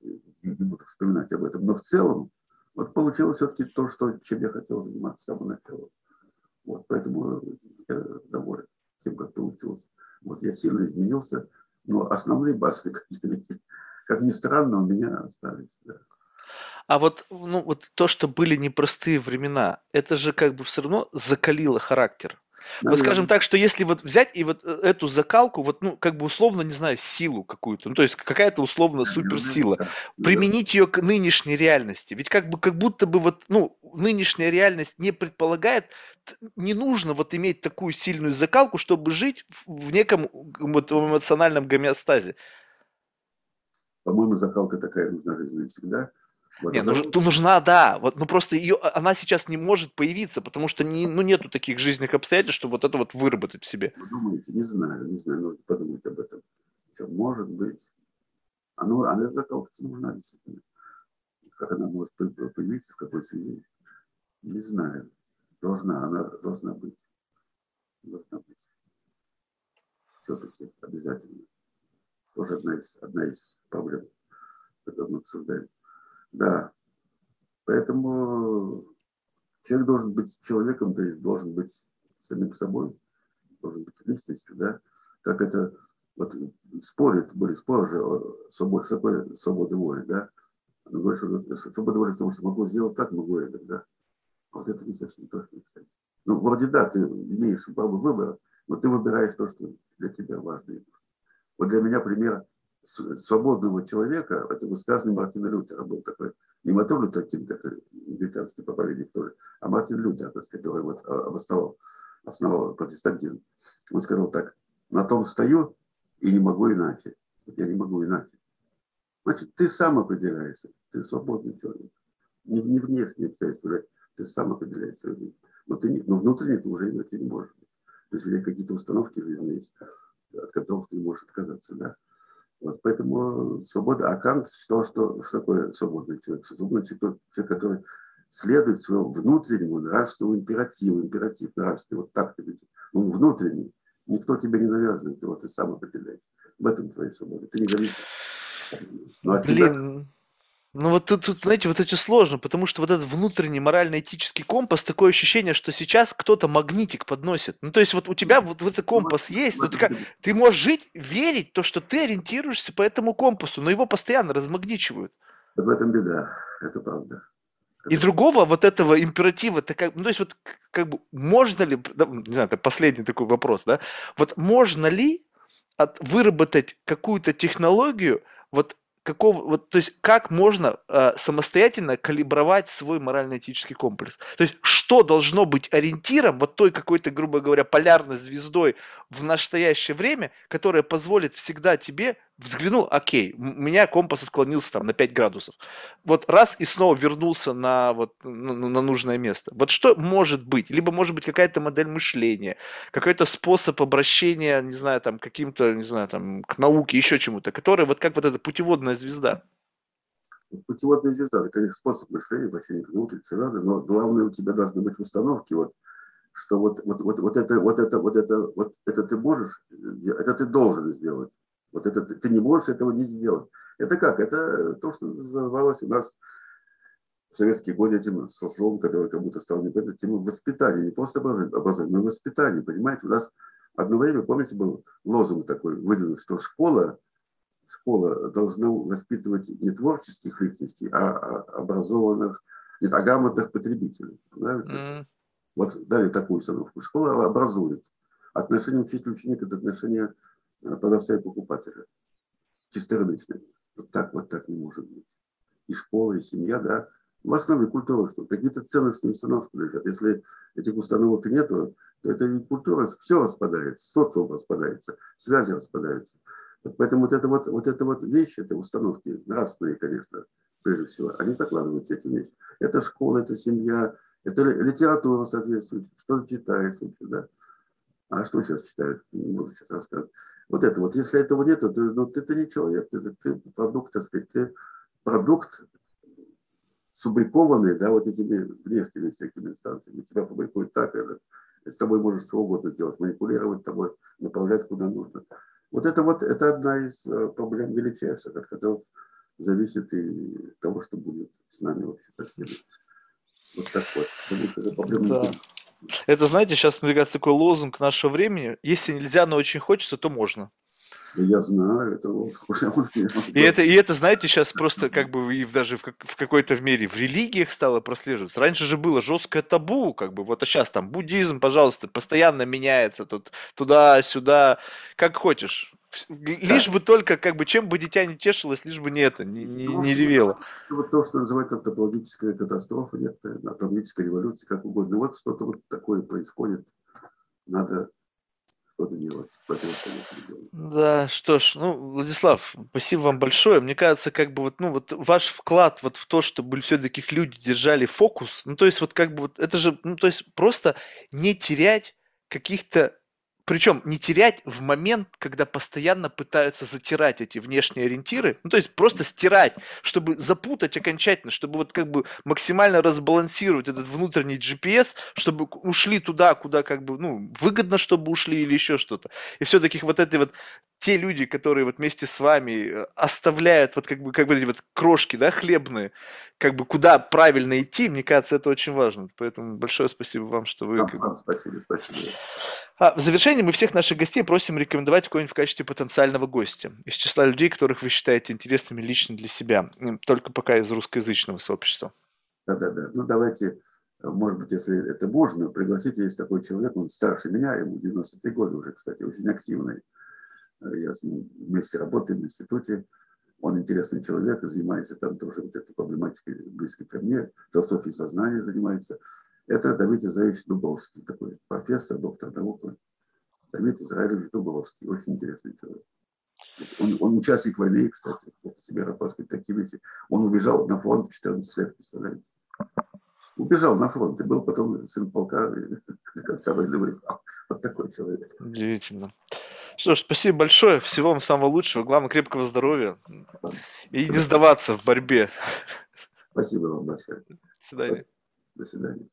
и, и не буду вспоминать об этом. Но в целом, вот получилось все-таки то, что, чем я хотел заниматься с самого начала. Вот, поэтому я доволен тем, как получилось. Вот я сильно изменился, но основные базы, как ни странно, у меня остались. Да. А вот, ну, вот то, что были непростые времена, это же как бы все равно закалило характер. Наверное. Вот скажем так, что если вот взять и вот э, эту закалку, вот, ну, как бы условно, не знаю, силу какую-то, ну, то есть какая-то условно суперсила, применить ее к нынешней реальности. Ведь как бы, как будто бы вот, ну, нынешняя реальность не предполагает, не нужно вот иметь такую сильную закалку, чтобы жить в неком вот, эмоциональном гомеостазе. По-моему, закалка такая нужна жизни всегда. Вот не, ну, ну, нужна, да. Вот, ну просто ее, а, она сейчас не может появиться, потому что не, ну, нету таких жизненных обстоятельств, чтобы вот это вот выработать в себе. Вы думаете, не знаю, не знаю, нужно подумать об этом. Что, может быть. Оно, она закалка нужна действительно. Как она может появиться, в какой связи? Не знаю. Должна, она должна быть. Должна быть. Все-таки обязательно. Тоже одна из, одна из проблем, которую мы обсуждаем. Да. Поэтому человек должен быть человеком, то есть должен быть самим собой, должен быть личностью, да. Как это, вот спорят, были споры же о свободе, что воли, да. Он говорит, что свобода воли в том, что могу сделать так, могу это, да. А вот это не совсем точно, кстати. Ну, вроде да, ты имеешь право выбора, но ты выбираешь то, что для тебя важно. Вот для меня пример свободного человека, это высказанный Мартина Лютера был такой, не Мартин Лютер Кинг, это британский проповедник тоже, а Мартин Лютер, который вот а, обосновал, основал протестантизм. Он сказал так, на том стою и не могу иначе. Я не могу иначе. Значит, ты сам определяешься, ты свободный человек. Не, не внешне обстоятельства, ты сам определяешь свою жизнь. Но, ты не, но внутренне ты уже иначе не можешь. То есть у тебя какие-то установки жизни есть, от которых ты можешь отказаться. Да? Вот, поэтому свобода. А Кант считал, что, что такое свободный человек? Свободный человек, человек, который следует своему внутреннему нравственному императиву, императив нравственный, вот так ты видишь. Он внутренний. Никто тебе не навязывает, его ты сам определяешь. В этом твоя свобода. Ты не зависишь. Ну, Блин, ну вот тут, тут, знаете, вот это сложно, потому что вот этот внутренний морально-этический компас, такое ощущение, что сейчас кто-то магнитик подносит. Ну то есть вот у тебя вот, вот этот компас есть, но ты, как, ты можешь жить, верить, то, что ты ориентируешься по этому компасу, но его постоянно размагничивают. В этом беда, это правда. И другого вот этого императива, это как, ну, то есть вот как бы можно ли, не знаю, это последний такой вопрос, да, вот можно ли от, выработать какую-то технологию, вот какого, вот, то есть как можно э, самостоятельно калибровать свой морально-этический комплекс? То есть что должно быть ориентиром вот той какой-то, грубо говоря, полярной звездой в настоящее время, которая позволит всегда тебе взглянул, окей, у меня компас отклонился там на 5 градусов. Вот раз и снова вернулся на, вот, на, на нужное место. Вот что может быть? Либо может быть какая-то модель мышления, какой-то способ обращения, не знаю, там, каким-то, не знаю, там, к науке, еще чему-то, который вот как вот эта путеводная звезда. Путеводная звезда, это, конечно, способ мышления, обращения к науке, все надо, но главное у тебя должны быть установки, вот, что вот, вот, вот, вот это, вот это, вот это, вот это ты можешь, это ты должен сделать. Вот это ты не можешь этого не сделать. Это как? Это то, что называлось у нас в советские годы этим со словом, которое кому-то стало не это тема воспитания, не просто образование, но воспитание. Понимаете, у нас одно время, помните, был лозунг такой выдвинут, что школа, школа должна воспитывать не творческих личностей, а, а образованных, нет, а грамотных потребителей. Нравится? Mm. Вот дали такую установку. Школа образует. Отношение учитель-ученик – это отношение продавца и покупателя. Чисто рыночные. Вот так вот так не может быть. И школа, и семья, да. В основе культуры что? Какие-то ценностные установки лежат. Если этих установок нету, то это и культура, все распадается, социум распадается, связи распадаются. Поэтому вот это вот, вот это вот вещи, это установки нравственные, конечно, прежде всего, они закладываются эти вещи. Это школа, это семья, это литература соответствует, что ты читаешь, да. А что сейчас читают? Не буду сейчас рассказывать. Вот это вот, если этого нет, то ну, ты, ты не человек, ты, ты продукт, так сказать, ты продукт субрикованный, да, вот этими внешними всякими инстанциями. Тебя фабрикуют так, это, с тобой можешь что угодно делать, манипулировать тобой, направлять куда нужно. Вот это вот, это одна из э, проблем величайших, от которых зависит и того, что будет с нами вообще со всеми. Вот так вот. Это проблема да. Это, знаете, сейчас, мне кажется, такой лозунг нашего времени. Если нельзя, но очень хочется, то можно. Я знаю, это вот и это, и это, знаете, сейчас просто как бы и даже в, в какой-то в мере в религиях стало прослеживаться. Раньше же было жесткое табу, как бы, вот а сейчас там буддизм, пожалуйста, постоянно меняется тут туда-сюда, как хочешь. Лишь да. бы только, как бы, чем бы дитя не тешилось, лишь бы не это, не, не, ну, не ревело. Вот то, что называется антропологическая катастрофа, нет, антропологическая революция, как угодно. Вот что-то вот такое происходит. Надо что-то делать. Да, что ж, ну, Владислав, спасибо вам большое. Мне кажется, как бы вот, ну, вот ваш вклад вот в то, чтобы все-таки люди держали фокус, ну, то есть вот как бы вот это же, ну, то есть просто не терять каких-то причем не терять в момент, когда постоянно пытаются затирать эти внешние ориентиры, ну то есть просто стирать, чтобы запутать окончательно, чтобы вот как бы максимально разбалансировать этот внутренний GPS, чтобы ушли туда, куда как бы, ну, выгодно, чтобы ушли или еще что-то. И все-таки вот эти вот те люди, которые вот вместе с вами э, оставляют вот как бы, как бы эти вот крошки, да, хлебные, как бы куда правильно идти, мне кажется, это очень важно. Поэтому большое спасибо вам, что вы... Спасибо, спасибо. А, в завершении мы всех наших гостей просим рекомендовать кого-нибудь в качестве потенциального гостя из числа людей, которых вы считаете интересными лично для себя, только пока из русскоязычного сообщества. Да-да-да. Ну, давайте, может быть, если это можно, пригласите, есть такой человек, он старше меня, ему 93 года уже, кстати, очень активный. Я с ним вместе работаем в институте. Он интересный человек, занимается там тоже вот этой проблематикой близкой ко мне, философией сознания занимается. Это Давид Израилевич Дубовский, такой профессор, доктор наук. Давид Израилевич Дубовский, очень интересный человек. Он, он участник войны, кстати, себе рассказывать такие вещи. Он убежал на фронт в 14 лет, представляете? Убежал на фронт и был потом сын полка до конца войны воевал. Вот такой человек. Удивительно. Что ж, спасибо большое. Всего вам самого лучшего. Главное, крепкого здоровья. И не сдаваться в борьбе. Спасибо вам большое. До свидания. До свидания.